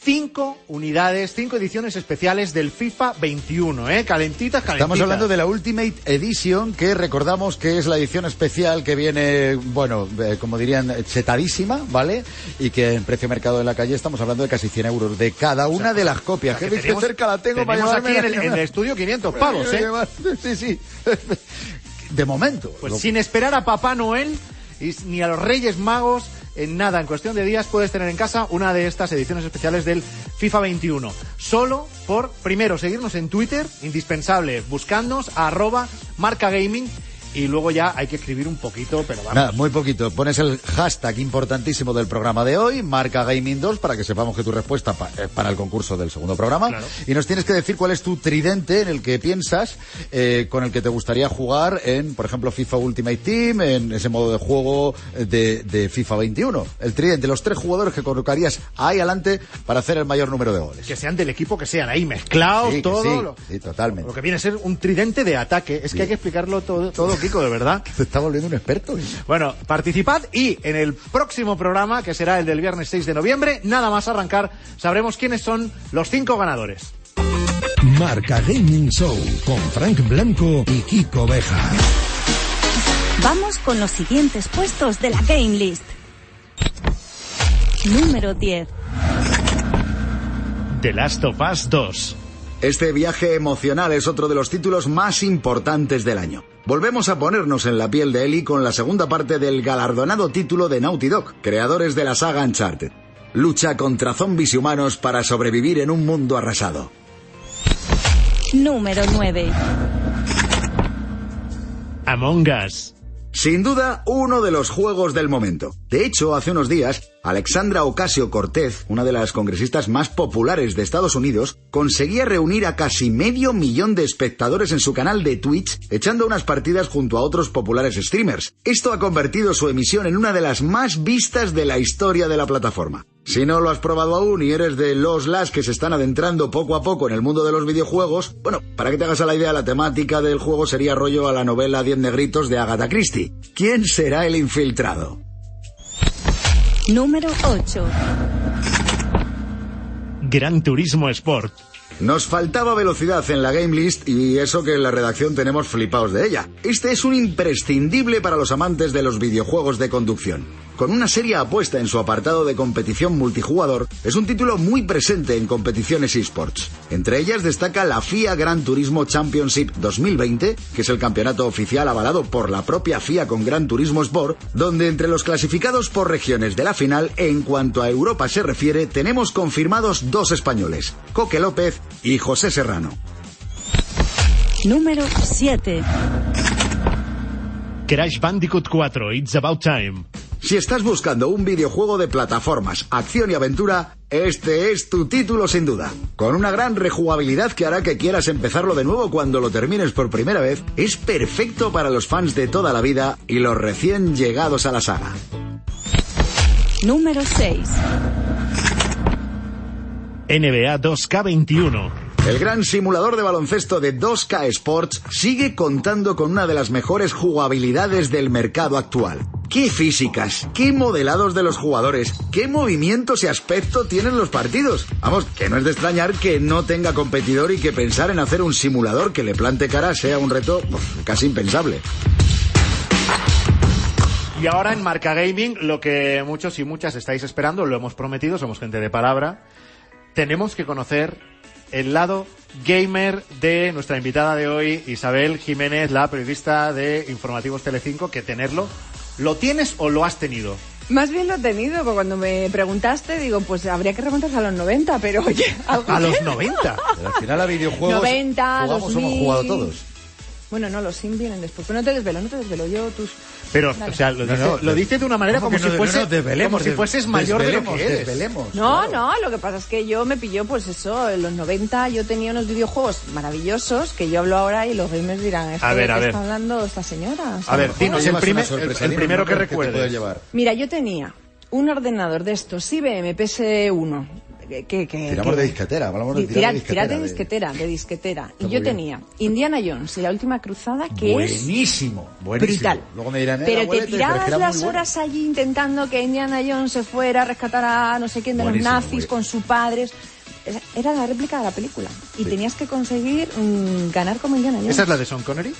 cinco unidades, cinco ediciones especiales del FIFA 21, ¿eh? Calentitas, calentitas. Estamos hablando de la Ultimate Edition, que recordamos que es la edición especial que viene, bueno, eh, como dirían, chetadísima, ¿vale? Y que en precio mercado de la calle estamos hablando de casi 100 euros de cada una de las copias. que que tenemos- cerca la tengo para tenemos aquí en llevarme el, en el estudio 500 pavos, ¿eh? Sí, sí. De momento. Pues Lo- sin esperar a Papá Noel y ni a los Reyes Magos, en nada, en cuestión de días puedes tener en casa una de estas ediciones especiales del FIFA 21. Solo por, primero, seguirnos en Twitter, indispensable, buscadnos a arroba marca gaming y luego ya hay que escribir un poquito, pero vamos. Nada, muy poquito. Pones el hashtag importantísimo del programa de hoy, marca Gaming 2, para que sepamos que tu respuesta pa- eh, para el concurso del segundo programa. Claro. Y nos tienes que decir cuál es tu tridente en el que piensas, eh, con el que te gustaría jugar en, por ejemplo, FIFA Ultimate Team, en ese modo de juego de, de FIFA 21. El tridente, los tres jugadores que colocarías ahí adelante para hacer el mayor número de goles. Que sean del equipo que sean ahí mezclados, Sí, todo. sí, lo, sí, totalmente. lo que viene a ser un tridente de ataque. Es que hay que explicarlo todo, todo Kiko, de verdad. Te está volviendo un experto. ¿eh? Bueno, participad y en el próximo programa, que será el del viernes 6 de noviembre, nada más arrancar, sabremos quiénes son los cinco ganadores. Marca Gaming Show con Frank Blanco y Kiko Bejar. Vamos con los siguientes puestos de la Game List. Número 10. The Last of Us 2. Este viaje emocional es otro de los títulos más importantes del año. Volvemos a ponernos en la piel de Ellie con la segunda parte del galardonado título de Naughty Dog, creadores de la saga Uncharted. Lucha contra zombies y humanos para sobrevivir en un mundo arrasado. Número 9. Among Us. Sin duda, uno de los juegos del momento. De hecho, hace unos días, Alexandra Ocasio Cortez, una de las congresistas más populares de Estados Unidos, conseguía reunir a casi medio millón de espectadores en su canal de Twitch, echando unas partidas junto a otros populares streamers. Esto ha convertido su emisión en una de las más vistas de la historia de la plataforma. Si no lo has probado aún y eres de los las que se están adentrando poco a poco en el mundo de los videojuegos, bueno, para que te hagas a la idea, la temática del juego sería rollo a la novela Diez Negritos de Agatha Christie. ¿Quién será el infiltrado? Número 8. Gran Turismo Sport. Nos faltaba velocidad en la game list y eso que en la redacción tenemos flipaos de ella. Este es un imprescindible para los amantes de los videojuegos de conducción. Con una seria apuesta en su apartado de competición multijugador, es un título muy presente en competiciones esports. Entre ellas destaca la FIA Gran Turismo Championship 2020, que es el campeonato oficial avalado por la propia FIA con Gran Turismo Sport, donde entre los clasificados por regiones de la final, en cuanto a Europa se refiere, tenemos confirmados dos españoles, Coque López y José Serrano. Número 7. Crash Bandicoot 4. It's About Time. Si estás buscando un videojuego de plataformas, acción y aventura, este es tu título sin duda. Con una gran rejugabilidad que hará que quieras empezarlo de nuevo cuando lo termines por primera vez, es perfecto para los fans de toda la vida y los recién llegados a la saga. Número 6. NBA 2K21. El gran simulador de baloncesto de 2K Sports sigue contando con una de las mejores jugabilidades del mercado actual. ¿Qué físicas? ¿Qué modelados de los jugadores? ¿Qué movimientos y aspecto tienen los partidos? Vamos, que no es de extrañar que no tenga competidor y que pensar en hacer un simulador que le plante cara sea un reto uf, casi impensable. Y ahora en Marca Gaming, lo que muchos y muchas estáis esperando, lo hemos prometido, somos gente de palabra, tenemos que conocer el lado gamer de nuestra invitada de hoy, Isabel Jiménez, la periodista de Informativos Telecinco, que tenerlo, ¿lo tienes o lo has tenido? Más bien lo he tenido, porque cuando me preguntaste, digo, pues habría que remontarse a los 90, pero oye, algo A los 90. Pero al final a videojuegos 90, jugamos, 2000. hemos jugado todos. Bueno, no, los sim vienen después. Pero no te desvelo, no te desvelo. Yo tus... Pero, Dale. o sea, lo No, dice, no, lo dice de una manera ¿cómo como que si no? fuese, No, como si fueses mayor de lo que eres. desvelemos. No, no, lo que pasa es que yo me pilló, pues eso, en los 90 yo tenía unos videojuegos maravillosos que yo hablo ahora y los gamers dirán, ¿esto A ver, de a qué ver. está hablando esta señora? O sea, A ver, dinos el, primer- sorpresa, el- el primero que recuerdes. llevar. Mira, yo tenía un ordenador de estos IBM PS1 que... que, Tiramos que- de disquetera, hablamos de tirar tira- de disquetera. de de- disquetera, de disquetera. Y yo bien. tenía Indiana Jones y la última cruzada, que es Buenísimo, buenísimo. brutal. Luego me dirán, eh, Pero te abuelete, tirabas las bueno. horas allí intentando que Indiana Jones se fuera a rescatar a no sé quién de Buenísimo, los nazis buenísimo. con sus padres. Era- Era la réplica de la película. Y tenías que conseguir mm, ganar como Indiana Jones. ¿Esa es la de Sean Connery?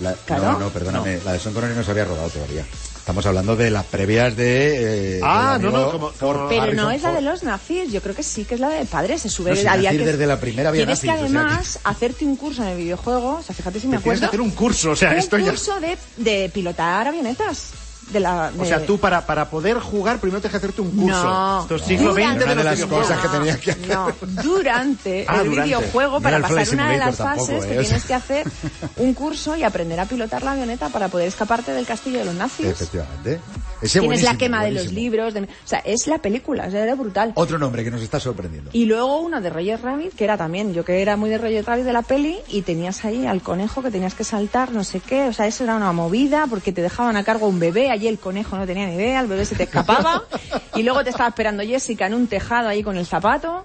La- Claro. No, no, perdóname, la de Sean Connery no se había rodado todavía. Estamos hablando de las previas de... eh, Ah, no, no, como- Pero Harrison no es la de los nazis, yo creo que sí que es la de padres, se sube No, si había nazis que desde la primera había Tienes que nazis, o sea además hacerte un curso en el videojuego, o sea, fíjate si me Te tienes acuerdo. que hacer un curso, o sea, un esto ya... curso de, de pilotar avionetas. De la, O sea, tú para, para poder jugar primero tienes que hacerte un curso. No. Esto es siglo XX Durante- de las cosas que tenía que hacer. No, durante Ah, el durante. videojuego, No para pasar una de las fases, te ¿eh? Tienes que hacer un curso y aprender a pilotar la avioneta para poder escaparte del castillo de los nazis. Efectivamente. Ese Tienes la buenísimo, quema de los libros. de- o sea, es la película, o sea, era brutal. Otro nombre que nos está sorprendiendo. Y luego uno de Roger Rabbit, que era también, yo que era muy de Roger Rabbit de la peli, y tenías ahí al conejo que tenías que saltar, no sé qué, o sea, eso era una movida, porque te dejaban a cargo un bebé, allí el conejo no tenía ni idea, el bebé se te escapaba, y luego te estaba esperando Jessica en un tejado ahí con el zapato,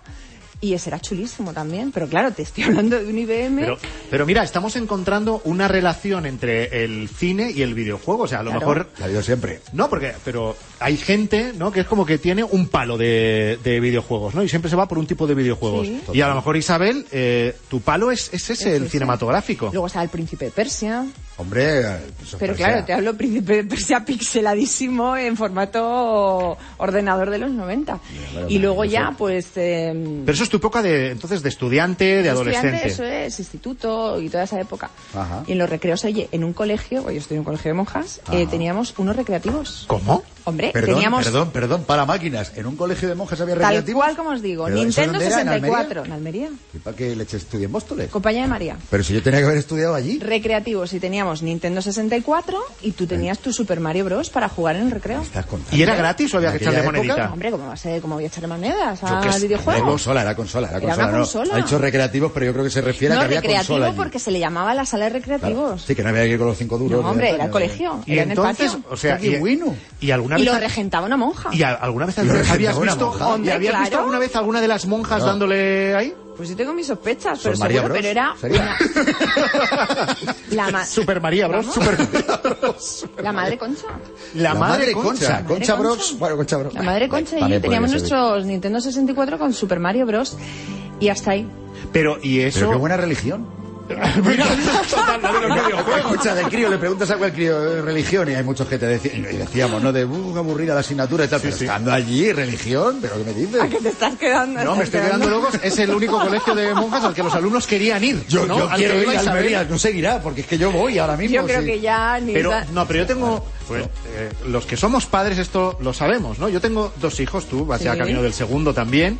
y ese era chulísimo también, pero claro, te estoy hablando de un IBM. Pero, pero mira, estamos encontrando una relación entre el cine y el videojuego. O sea, a lo Claro. mejor La ha habido siempre. No, porque, pero hay gente, ¿no? Que es como que tiene un palo de, de videojuegos, ¿no? Y siempre se va por un tipo de videojuegos. Sí. Y a lo mejor, Isabel, eh, tu palo es, es ese, Es el ese. cinematográfico. Luego está el príncipe de Persia. Hombre, eso Pero pues, claro, sea. te hablo príncipe de Persia pixeladísimo en formato ordenador de los 90. bueno, Y luego ya, pues... eh, Pero eso es tu época de, entonces, de estudiante, de estudiante, adolescente. Eso es, instituto y toda esa época. Ajá. Y en los recreos, oye, en un colegio, yo estoy en un colegio de monjas, eh, teníamos unos recreativos. ¿Cómo? Hombre, Perdón, teníamos perdón, perdón, para máquinas. ¿En un colegio de monjas había tal recreativos? cual como os digo, ¿Pero eso Nintendo dónde era? ¿En 64, en Almería, ¿Y para qué leche estudié en Móstoles? compañía de María. Pero si yo tenía que haber estudiado allí. Recreativos y teníamos Nintendo 64 y tú tenías tu Super Mario Bros. para jugar en el recreo. ¿Estás contando? ¿Y era gratis o había ¿En que echarle época? monedita? Hombre, ¿cómo va a ser? ¿Cómo voy a echarle monedas qué sé, Era consola, era consola, era Era consola. una no. consola. Ha dicho recreativos, pero yo creo que se refiere No, a que había consola recreativo allí. porque se le llamaba la sala de Claro. recreativos. Sí, que no había que ir con los cinco duros. No, hombre, era el colegio, Y era en el entonces, patio. o sea, y, y alguna Y vez... lo regentaba una monja. ¿Y a- alguna vez habías visto, monja. ¿y Hombre, habías visto claro. alguna vez alguna de las monjas No. dándole ahí? Pues yo tengo mis sospechas, pero María seguro, Bros, pero era sería. una- la, ma- Super María Bros. Super María Bros. la madre Concha. La, madre, Concha. Concha. Bros. Bueno, Concha Bros. La madre Concha y yo teníamos ser. nuestros Nintendo 64 con Super Mario Bros. Y hasta ahí. Pero, y eso... Pero qué buena religión. Mira, total, la de los videojuegos. Escucha, del crío, le preguntas a cualquier crío eh, religión y hay muchos que te decían, y decíamos, ¿no? De, uh, aburrida la asignatura y tal, pero sí. estando allí, religión, ¿pero qué me dices? ¿A qué te estás quedando? No, me estoy quedando locos. Es el único colegio de monjas al que los alumnos querían ir. Yo, ¿no? yo Al quiero que ir a. Almería, no seguirá, porque es que yo voy ahora mismo. Yo creo sí. que ya ni Pero, no, pero yo tengo, pues, eh, los que somos padres esto lo sabemos, ¿no? Yo tengo dos hijos, tú vas ya camino del segundo también,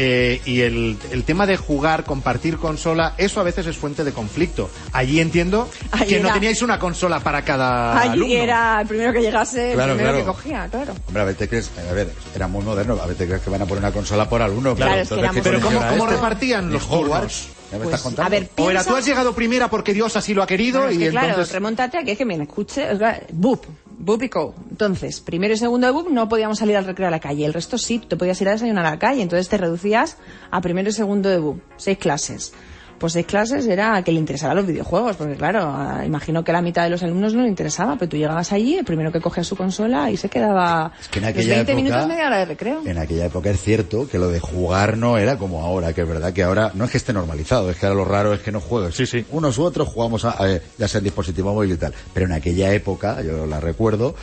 eh, y el, el tema de jugar, compartir consola, eso a veces es fuente de conflicto. Allí entiendo Allí que no era- teníais una consola para cada Allí alumno. era el primero que llegase, el Claro, primero claro. que cogía, claro. Hombre, a ver, te crees, a ver, era muy moderno, a ver, te crees que van a poner una consola por alumno. Claro, pero es que entonces, éramos- ¿qué Pero ¿cómo, cómo esto? repartían los Hogwarts? ¿Ya me Pues, estás contando? a ver, O era tú piensa- has llegado primera porque Dios así lo ha querido Bueno, es y que, claro, entonces... remóntate a que es que me escuche, o sea, bup, Boop y. Entonces, primero y segundo de Boop no podíamos salir al recreo a la calle. El resto sí, te podías ir a desayunar a la calle. Entonces te reducías a primero y segundo de Boop. Seis clases. Pues seis clases era a que le interesaran los videojuegos, porque claro, ah, imagino que la mitad de los alumnos no le interesaba, pero tú llegabas allí, el primero que cogía su consola y se quedaba que en aquella 20 época- minutos, media hora de recreo. En aquella época es cierto que lo de jugar no era como ahora, que es verdad que ahora no es que esté normalizado, es que ahora lo raro es que no juegues. Sí, sí. Unos u otros jugamos a, a- ya sea en dispositivo móvil y tal. Pero en aquella época, yo la recuerdo,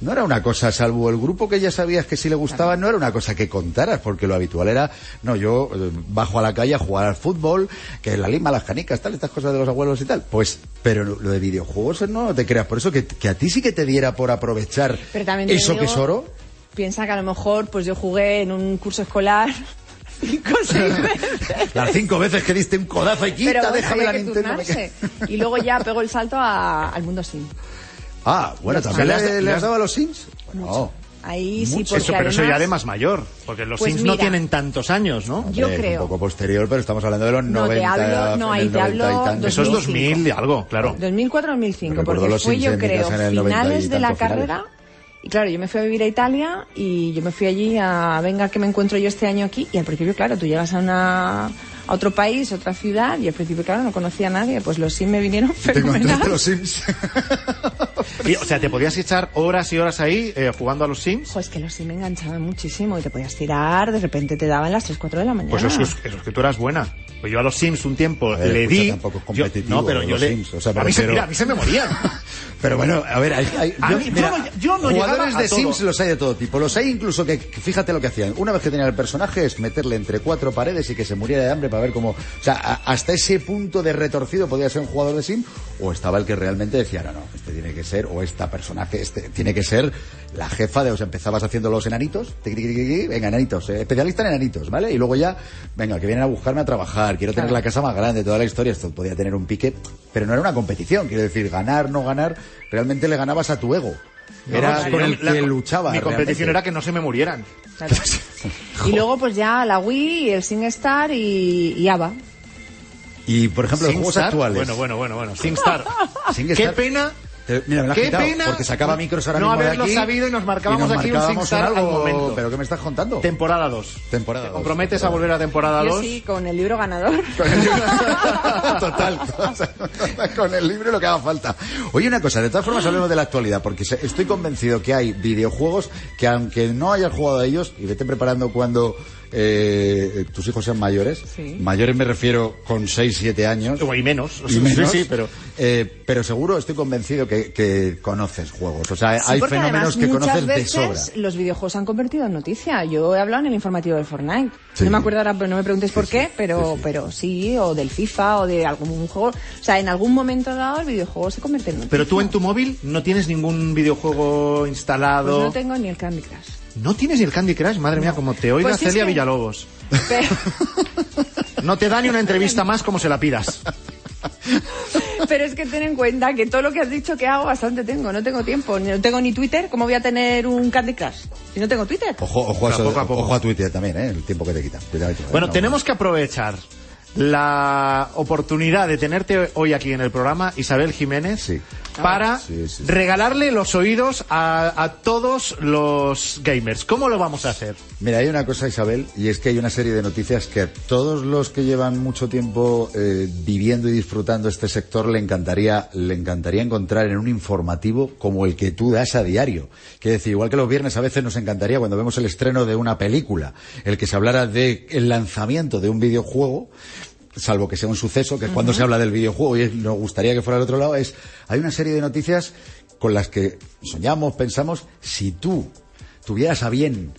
no era una cosa, salvo el grupo que ya sabías que sí le gustaba, no era una cosa que contaras, porque lo habitual era, no, yo eh, bajo a la calle a jugar al fútbol, que la lima, las canicas, tal, estas cosas de los abuelos y tal. Pues, pero lo de videojuegos no te creas, por eso que, que a ti sí que te diera por aprovechar eso digo- que es oro. Piensa que a lo mejor pues yo jugué en un curso escolar cinco seis veces. Las cinco veces que diste un codazo y quita, bueno, déjame la Nintendo. Y luego ya pegó el salto a- al mundo sim. Ah, bueno, ¿también le has- le, has dado a los Sims? Bueno, Ahí sí, Mucho. porque Eso, pero eso ya además- de más mayor, porque los Pues Sims no tienen tantos años, ¿no? Yo hombre, creo. Un poco posterior, pero estamos hablando de los No, te 90. hablo- no, ahí te 90 y hablo tantos. Eso es 2005. 2000 y algo, claro. 2004-2005, Recuerdo porque los fue Sims yo creo casa en el 90 y finales de la finales. carrera. Y claro, yo me fui a vivir a Italia y yo me fui allí a, venga, que me encuentro yo este año aquí. Y al principio, claro, tú llegas a una a otro país, otra ciudad, y al principio, claro, no conocía a nadie. Pues los Sims me vinieron Te fenomenal. encontraste los Sims. Y, o sea, te podías echar horas y horas ahí eh, jugando a los Sims. Pues que los Sims me enganchaban muchísimo y te podías tirar, de repente te daban las 3, 4 de la mañana. Pues eso es, eso es que tú eras buena. Pues yo a los Sims un tiempo ver, le escucha, di. tampoco es yo- competitivo no, pero yo los le. Sims, o sea, me a, mí se, mira, a mí se me morían. Pero bueno, a ver, hay, hay- A yo, mí- yo mira, no- yo no llegaba jugadores a de todo. Sims los hay de todo tipo. Los hay incluso que, que fíjate lo que hacían. Una vez que tenían el personaje es meterle entre cuatro paredes y que se muriera de hambre para ver cómo... O sea, a- hasta ese punto de retorcido podía ser un jugador de Sim o estaba el que realmente decía, no, no, este tiene que ser, o esta personaje, este tiene que ser la jefa de... O sea, empezabas haciendo los enanitos, tiqui, venga, enanitos, eh, especialista en enanitos, ¿vale? Y luego ya, venga, que vienen a buscarme a trabajar, quiero tener Claro. la casa más grande, toda la historia, esto podía tener un pique, pero no era una competición, quiero decir, ganar, no ganar, realmente le ganabas a tu ego. Era No, con el la- que luchaba. Mi competición realmente. era que no se me murieran. Claro. y luego pues ya la Wii, el SingStar y, y ABBA. Y por ejemplo, los juegos SingStar, actuales. Bueno, bueno, bueno, bueno. SingStar. SingStar. Qué pena. Mira, me lo has Qué quitado, pena porque sacaba micros ahora no mismo de haberlo aquí sabido y nos marcábamos y nos aquí un marcábamos en algo- al momento. ¿Pero qué me estás contando? Temporada 2. Temporada ¿Te dos, comprometes a volver a temporada Yo 2? sí, con el libro ganador. Total, o sea, con el libro lo que haga falta. Oye, una cosa, de todas formas hablemos de la actualidad, porque se- estoy convencido que hay videojuegos que aunque no hayas jugado a ellos, y vete preparando cuando eh, tus hijos sean mayores, Sí. mayores me refiero con 6, 7 años. O y menos. Y menos, Sí, sí, pero... eh, pero seguro estoy convencido que, que conoces juegos. O sea, Sí, hay fenómenos además que conoces de veces sobra. los videojuegos se han convertido en noticia. Yo he hablado en el informativo de Fortnite. Sí. No me acuerdo ahora, pero no me preguntéis por qué, pero pero sí, o del FIFA, o de algún juego. O sea, en algún momento dado el videojuego se convierte en noticia. Pero tú en tu móvil no tienes ningún videojuego instalado. Pues no tengo ni el Candy Crush. ¿No tienes ni el Candy Crush, madre mía, como te oiga Pues es Celia que- Villalobos. Pero, No te da ni una entrevista más como se la pidas. pero es que ten en cuenta que todo lo que has dicho que hago bastante tengo. No tengo tiempo. No tengo ni Twitter. ¿Cómo voy a tener un Candy Crush? Si no tengo Twitter. Ojo, ojo, a, Pero eso- poco a poco. ojo a Twitter también, ¿eh? el tiempo que te quita. Cuidado, cuidado, Bueno, no. tenemos que aprovechar la oportunidad de tenerte hoy aquí en el programa, Isabel Jiménez, para Sí, sí. regalarle los oídos a, a todos los gamers. ¿Cómo lo vamos a hacer? Mira, hay una cosa, Isabel, y es que hay una serie de noticias que a todos los que llevan mucho tiempo eh, viviendo y disfrutando este sector le encantaría, le encantaría encontrar en un informativo como el que tú das a diario. Quiere decir, igual que los viernes a veces nos encantaría cuando vemos el estreno de una película, el que se hablara de el lanzamiento de un videojuego, salvo que sea un suceso, que es cuando se habla del videojuego y nos gustaría que fuera al otro lado, es, hay una serie de noticias con las que soñamos, pensamos, si tú tuvieras a bien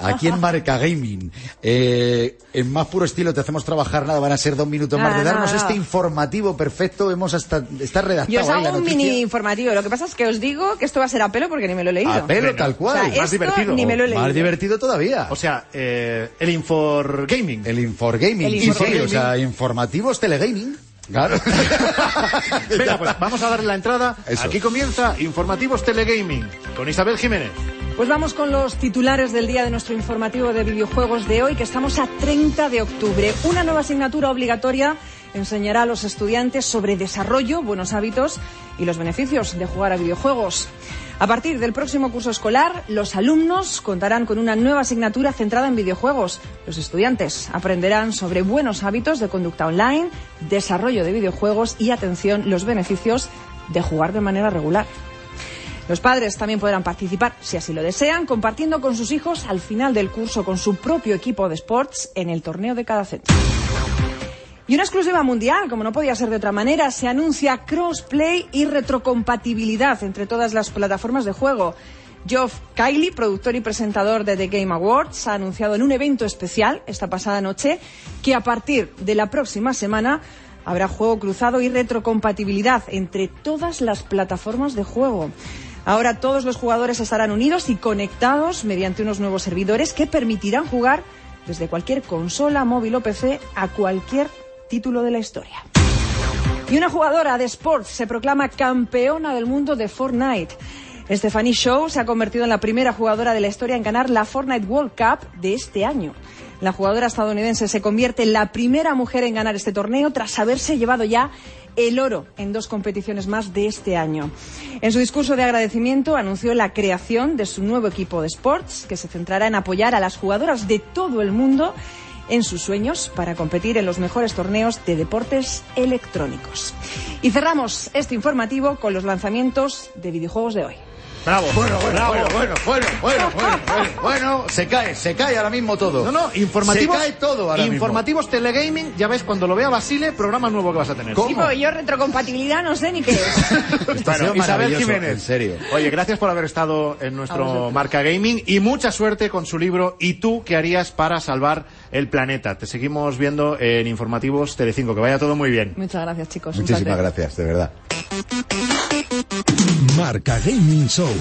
aquí en Marca Gaming eh, en más puro estilo te hacemos trabajar nada van a ser dos minutos más Nada, de darnos nada, este informativo perfecto hemos hasta está redactado Yo os ahí la hago un noticia. mini informativo. Lo que pasa es que os digo que esto va a ser a pelo porque ni me lo he leído. a pelo tal cual O sea, más esto divertido. Ni me lo he leído. más divertido todavía O sea, eh, el Inforgaming. el Inforgaming El sí, o sea informativos telegaming claro Venga, pues vamos a darle la entrada. Eso. Aquí comienza Informativos Telegaming con Isabel Jiménez. Pues vamos con los titulares del día de nuestro informativo de videojuegos de hoy, que estamos a 30 de octubre. Una nueva asignatura obligatoria enseñará a los estudiantes sobre desarrollo, buenos hábitos y los beneficios de jugar a videojuegos. A partir del próximo curso escolar, los alumnos contarán con una nueva asignatura centrada en videojuegos. Los estudiantes aprenderán sobre buenos hábitos de conducta online, desarrollo de videojuegos y, atención, los beneficios de jugar de manera regular. Los padres también podrán participar, si así lo desean, compartiendo con sus hijos al final del curso con su propio equipo de sports en el torneo de cada centro. Y una exclusiva mundial, como no podía ser de otra manera, se anuncia crossplay y retrocompatibilidad entre todas las plataformas de juego. Geoff Kylie, productor y presentador de The Game Awards, ha anunciado en un evento especial esta pasada noche que a partir de la próxima semana habrá juego cruzado y retrocompatibilidad entre todas las plataformas de juego. Ahora todos los jugadores estarán unidos y conectados mediante unos nuevos servidores que permitirán jugar desde cualquier consola, móvil o PC a cualquier título de la historia. Y una jugadora de sports se proclama campeona del mundo de Fortnite. Stephanie Shaw se ha convertido en la primera jugadora de la historia en ganar la Fortnite World Cup de este año. La jugadora estadounidense se convierte en la primera mujer en ganar este torneo tras haberse llevado ya el oro en dos competiciones más de este año. En su discurso de agradecimiento anunció la creación de su nuevo equipo de sports que se centrará en apoyar a las jugadoras de todo el mundo en sus sueños para competir en los mejores torneos de deportes electrónicos. Y cerramos este informativo con los lanzamientos de videojuegos de hoy. Bravo. Bueno, bueno, bravo. bueno, bueno, bueno, bueno, bueno, bueno, bueno, se cae, se cae ahora mismo todo. No, no, informativos. Se cae todo ahora Informativos Telegaming, ya ves, cuando lo vea Basile, programa nuevo que vas a tener. Sí, pues yo retrocompatibilidad no sé ni qué es. Bueno, Isabel Jiménez. en serio. Oye, gracias por haber estado en nuestro. Marca Gaming y mucha suerte con su libro ¿Y tú qué harías para salvar el planeta? Te seguimos viendo en Informativos Telecinco. Que vaya todo muy bien. Muchas gracias, chicos. Muchísimas gracias, de verdad. Marca Gaming Show.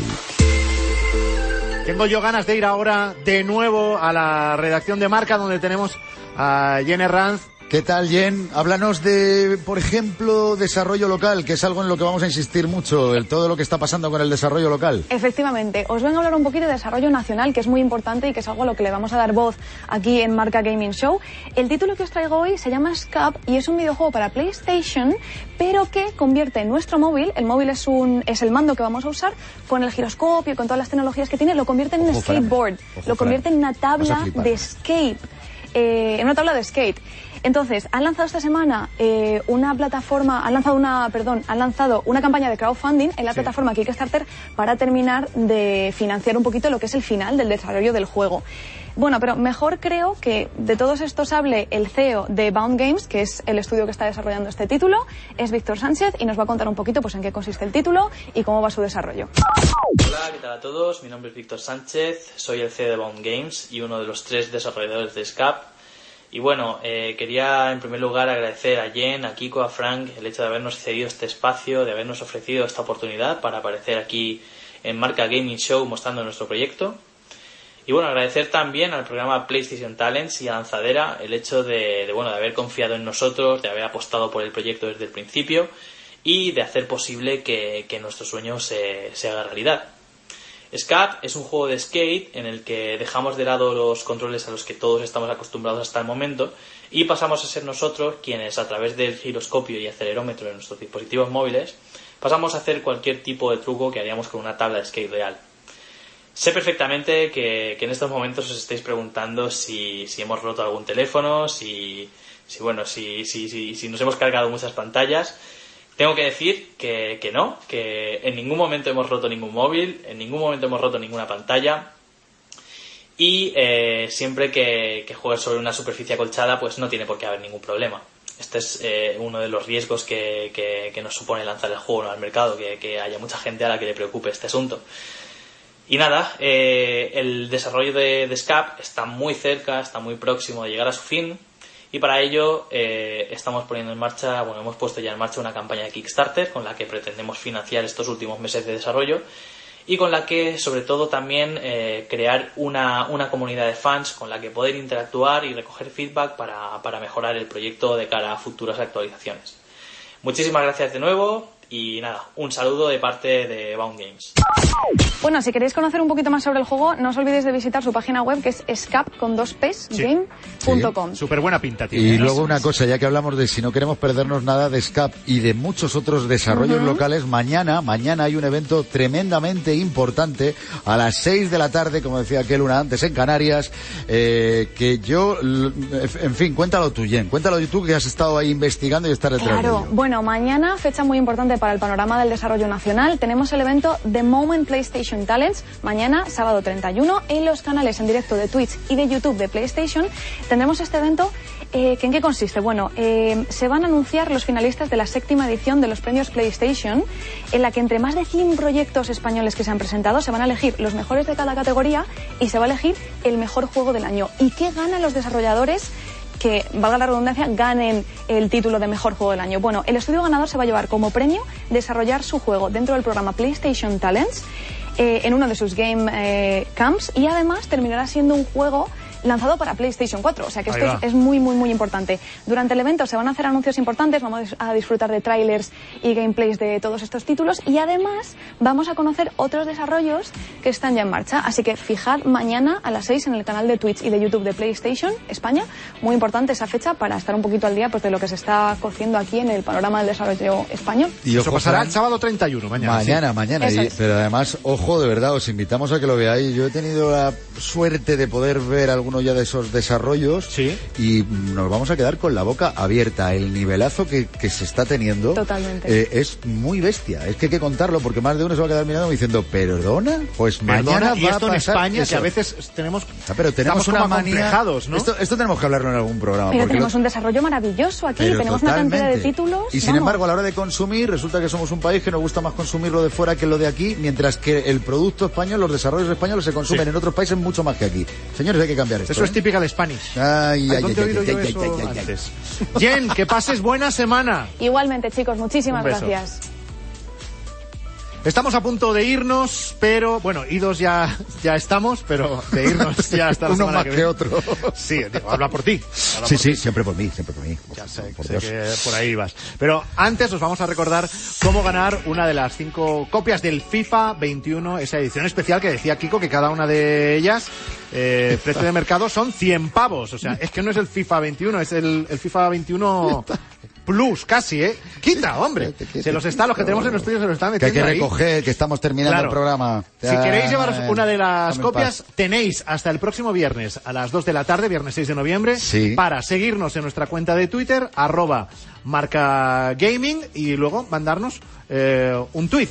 Tengo yo ganas de ir ahora de nuevo a la redacción de Marca donde tenemos a Jenny Ranz. ¿Qué tal, Jen? Háblanos de, por ejemplo, desarrollo local, que es algo en lo que vamos a insistir mucho, el, todo lo que está pasando con el desarrollo local. Efectivamente, os vengo a hablar un poquito de desarrollo nacional, que es muy importante y que es algo a lo que le vamos a dar voz aquí en Marca Gaming Show. El título que os traigo hoy se llama Scap y es un videojuego para PlayStation, pero que convierte nuestro móvil, el móvil es, un, es el mando que vamos a usar, con el giroscopio, con todas las tecnologías que tiene, lo convierte en un skateboard, Ojo, lo convierte en una tabla de skate. eh, en una tabla de skate. Entonces, han lanzado esta semana eh, una plataforma, han lanzado una, perdón, han lanzado una campaña de crowdfunding en la plataforma Kickstarter para terminar de financiar un poquito lo que es el final del desarrollo del juego. Bueno, pero mejor creo que de todos estos hable el CEO de Bound Games, que es el estudio que está desarrollando este título, es Víctor Sánchez y nos va a contar un poquito pues en qué consiste el título y cómo va su desarrollo. Hola, ¿qué tal a todos? Mi nombre es Víctor Sánchez, soy el CEO de Bound Games y uno de los tres desarrolladores de SCAP. Y bueno, eh, quería en primer lugar agradecer a Jen, a Kiko, a Frank el hecho de habernos cedido este espacio, de habernos ofrecido esta oportunidad para aparecer aquí en Marca Gaming Show mostrando nuestro proyecto. Y bueno, agradecer también al programa PlayStation Talents y a Lanzadera el hecho de, bueno, de haber confiado en nosotros, de haber apostado por el proyecto desde el principio y de hacer posible que, nuestro sueño se haga realidad. Scap es un juego de skate en el que dejamos de lado los controles a los que todos estamos acostumbrados hasta el momento y pasamos a ser nosotros quienes a través del giroscopio y acelerómetro de nuestros dispositivos móviles pasamos a hacer cualquier tipo de truco que haríamos con una tabla de skate real. Sé perfectamente que, en estos momentos os estáis preguntando si, hemos roto algún teléfono, si, si bueno, si, si, si nos hemos cargado muchas pantallas. Tengo que decir que, que no, que en ningún momento hemos roto ningún móvil, en ningún momento hemos roto ninguna pantalla. Y eh, siempre que, que juegues sobre una superficie acolchada, pues no tiene por qué haber ningún problema. Este es eh, uno de los riesgos que, que, nos supone lanzar el juego al mercado, que, que haya mucha gente a la que le preocupe este asunto. Y nada, eh, el desarrollo de, de SCAP está muy cerca, está muy próximo de llegar a su fin. Y para ello eh, estamos poniendo en marcha, bueno, hemos puesto ya en marcha una campaña de Kickstarter con la que pretendemos financiar estos últimos meses de desarrollo y con la que sobre todo también eh, crear una, una, comunidad de fans con la que poder interactuar y recoger feedback para, para mejorar el proyecto de cara a futuras actualizaciones. Muchísimas gracias de nuevo Y nada, un saludo de parte de Bound Games. Bueno, si queréis conocer un poquito más sobre el juego, no os olvidéis de visitar su página web que es escape con dos P's, game.com. Súper buena pinta tiene. Y luego una cosa, ya que hablamos de si no queremos perdernos nada de SCAP y de muchos otros desarrollos locales, mañana, mañana hay un evento tremendamente importante a las 6 de la tarde, como decía aquel una antes en Canarias, eh, que yo, en fin, cuéntalo tú, Jen, cuéntalo tú que has estado ahí investigando y estar detrás de Claro, ello. bueno, mañana, fecha muy importante para el panorama del desarrollo nacional, tenemos el evento The Moment PlayStation Talents, mañana, sábado 31, en los canales en directo de Twitch y de YouTube de PlayStation. Tendremos este evento, eh, que ¿en qué consiste? Bueno, eh, se van a anunciar los finalistas de la séptima edición de los premios PlayStation, en la que entre más de 100 proyectos españoles que se han presentado, se van a elegir los mejores de cada categoría y se va a elegir el mejor juego del año. ¿Y qué ganan los desarrolladores? Que, valga la redundancia, ganen el título de mejor juego del año. Bueno, el estudio ganador se va a llevar como premio desarrollar su juego dentro del programa PlayStation Talents eh, en uno de sus game eh, camps y además terminará siendo un juego lanzado para PlayStation 4. O sea que esto es, es muy, muy, muy importante. Durante el evento se van a hacer anuncios importantes, vamos a disfrutar de trailers y gameplays de todos estos títulos y además vamos a conocer otros desarrollos que están ya en marcha. Así que fijad mañana a las 6 en el canal de Twitch y de YouTube de PlayStation España. Muy importante esa fecha para estar un poquito al día pues, de lo que se está cociendo aquí en el panorama del desarrollo español. Y Eso pasará el sábado 31, mañana. Mañana, sí. mañana. Y- pero además, ojo, de verdad, os invitamos a que lo veáis. Yo he tenido la suerte de poder ver alguno ya de esos desarrollos y nos vamos a quedar con la boca abierta. El nivelazo que, que se está teniendo Totalmente. eh, es muy bestia. Es que hay que contarlo porque más de uno se va a quedar mirando diciendo, ¿perdona? Pues Perdona, mañana y va esto a en pasar España, que a veces tenemos, Ah, pero tenemos una manía. ¿no? Esto, esto tenemos que hablarlo en algún programa. Pero tenemos lo- un desarrollo maravilloso aquí, pero tenemos una cantidad de títulos. Y sin vamos. embargo, a la hora de consumir, resulta que somos un país que nos gusta más consumir lo de fuera que lo de aquí, mientras que el producto español, los desarrollos españoles se consumen Sí. en otros países mucho más que aquí. Señores, hay que cambiar esto. Eso es ¿eh? típica de Spanish. Ay, ay, ¿Dónde he ay, oído ay, yo ay, eso ay, ay, ay. antes? Jen, que pases buena semana. Igualmente, chicos, muchísimas gracias. Estamos a punto de irnos, pero bueno, idos ya, ya estamos, pero de irnos ya hasta la Uno más que, otro. Sí, digo, habla por ti. habla Sí, por sí, ti. siempre por mí, siempre por mí. Ya sé, por sé que por ahí vas. Pero antes os vamos a recordar cómo ganar una de las cinco copias del FIFA 21, esa edición especial que decía Kiko que cada una de ellas, eh, precio de mercado son 100 pavos. O sea, es que no es el FIFA 21, es el, el FIFA 21 Plus, casi, ¿eh? Quita, hombre. Se los está, los que tenemos en los estudios se los están Que hay metiendo que ahí. recoger, que estamos terminando Claro. el programa. Si queréis llevaros Ay, una de las copias, tenéis hasta el próximo viernes a las 2 de la tarde, viernes 6 de noviembre, Sí. para seguirnos en nuestra cuenta de Twitter, arroba marca gaming, y luego mandarnos eh, un tweet.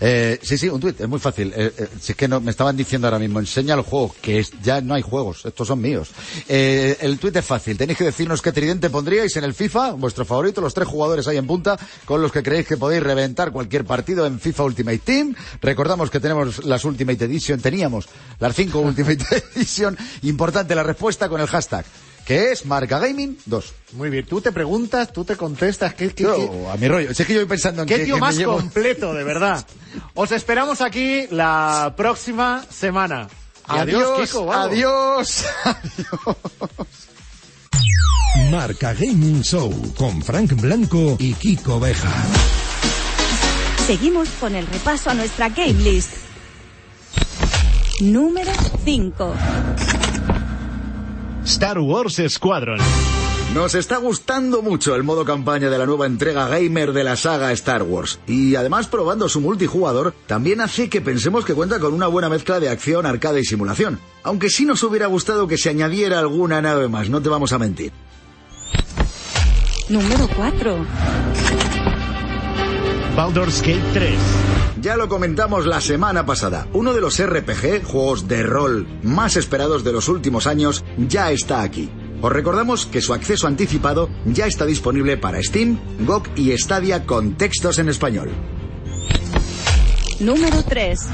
Eh, sí, sí, un tuit, es muy fácil. Eh, eh, si es que no, me estaban diciendo ahora mismo, enseña el juego, que es, ya no hay juegos, estos son míos. Eh, el tuit es fácil, tenéis que decirnos qué tridente pondríais en el FIFA, vuestro favorito, los tres jugadores ahí en punta, con los que creéis que podéis reventar cualquier partido en FIFA Ultimate Team. Recordamos que tenemos las Ultimate Edition, teníamos las cinco Ultimate Edition. Importante la respuesta con el hashtag, que es Marca Gaming 2. Muy bien, tú te preguntas, tú te contestas, ¿qué, qué, Yo, qué- a mi rollo, es que yo voy pensando en qué que- tío que más llevo- completo, de verdad? Os esperamos aquí la próxima semana. Y adiós, Kiko. guapo. adiós. Marca Gaming Show con Frank Blanco y Kiko Beja. Seguimos con el repaso a nuestra game list. Número 5. Star Wars Squadron. Nos está gustando mucho el modo campaña de la nueva entrega gamer de la saga Star Wars. Y además probando su multijugador también hace que pensemos que cuenta con una buena mezcla de acción, arcade y simulación. Aunque sí nos hubiera gustado que se añadiera alguna nave más, no te vamos a mentir. Número 4. Baldur's Gate 3. Ya lo comentamos la semana pasada, uno de los RPG, juegos de rol más esperados de los últimos años, ya está aquí. Os recordamos que su acceso anticipado ya está disponible para Steam, GOG y Stadia con textos en español. Número 3.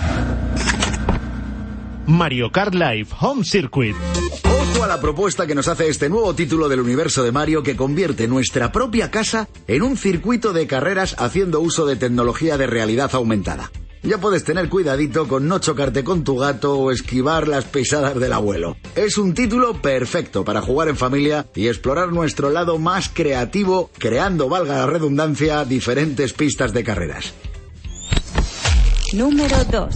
Mario Kart Live Home Circuit. La propuesta que nos hace este nuevo título del universo de Mario que convierte nuestra propia casa en un circuito de carreras haciendo uso de tecnología de realidad aumentada. ya puedes tener cuidadito con no chocarte con tu gato o esquivar las pisadas del abuelo. Es un título perfecto para jugar en familia y explorar nuestro lado más creativo, creando, valga la redundancia, diferentes pistas de carreras. Número 2.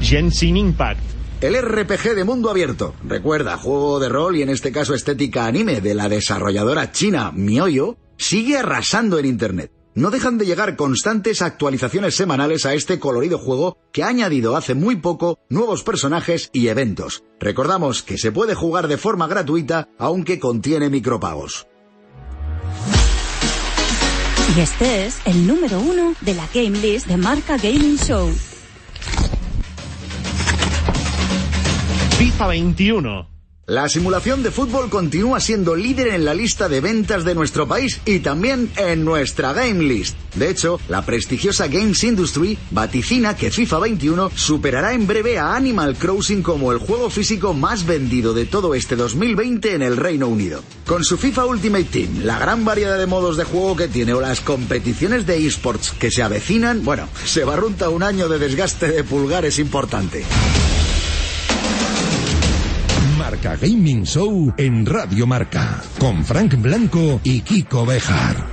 Genshin Impact. El RPG de mundo abierto. Recuerda, juego de rol y en este caso estética anime de la desarrolladora china Mioyo, sigue arrasando en Internet. No dejan de llegar constantes actualizaciones semanales a este colorido juego que ha añadido hace muy poco nuevos personajes y eventos. Recordamos que se puede jugar de forma gratuita aunque contiene micropagos. Y este es el número uno de la Game List de Marca Gaming Show. FIFA 21. La simulación de fútbol continúa siendo líder en la lista de ventas de nuestro país y también en nuestra Game List. De hecho, la prestigiosa Games Industry vaticina que FIFA 21 superará en breve a Animal Crossing como el juego físico más vendido de todo este 2020 en el Reino Unido. Con su FIFA Ultimate Team, la gran variedad de modos de juego que tiene o las competiciones de esports que se avecinan, bueno, se barrunta un año de desgaste de pulgares importante. Marca Gaming Show en Radio Marca, con Frank Blanco y Kiko Bejar.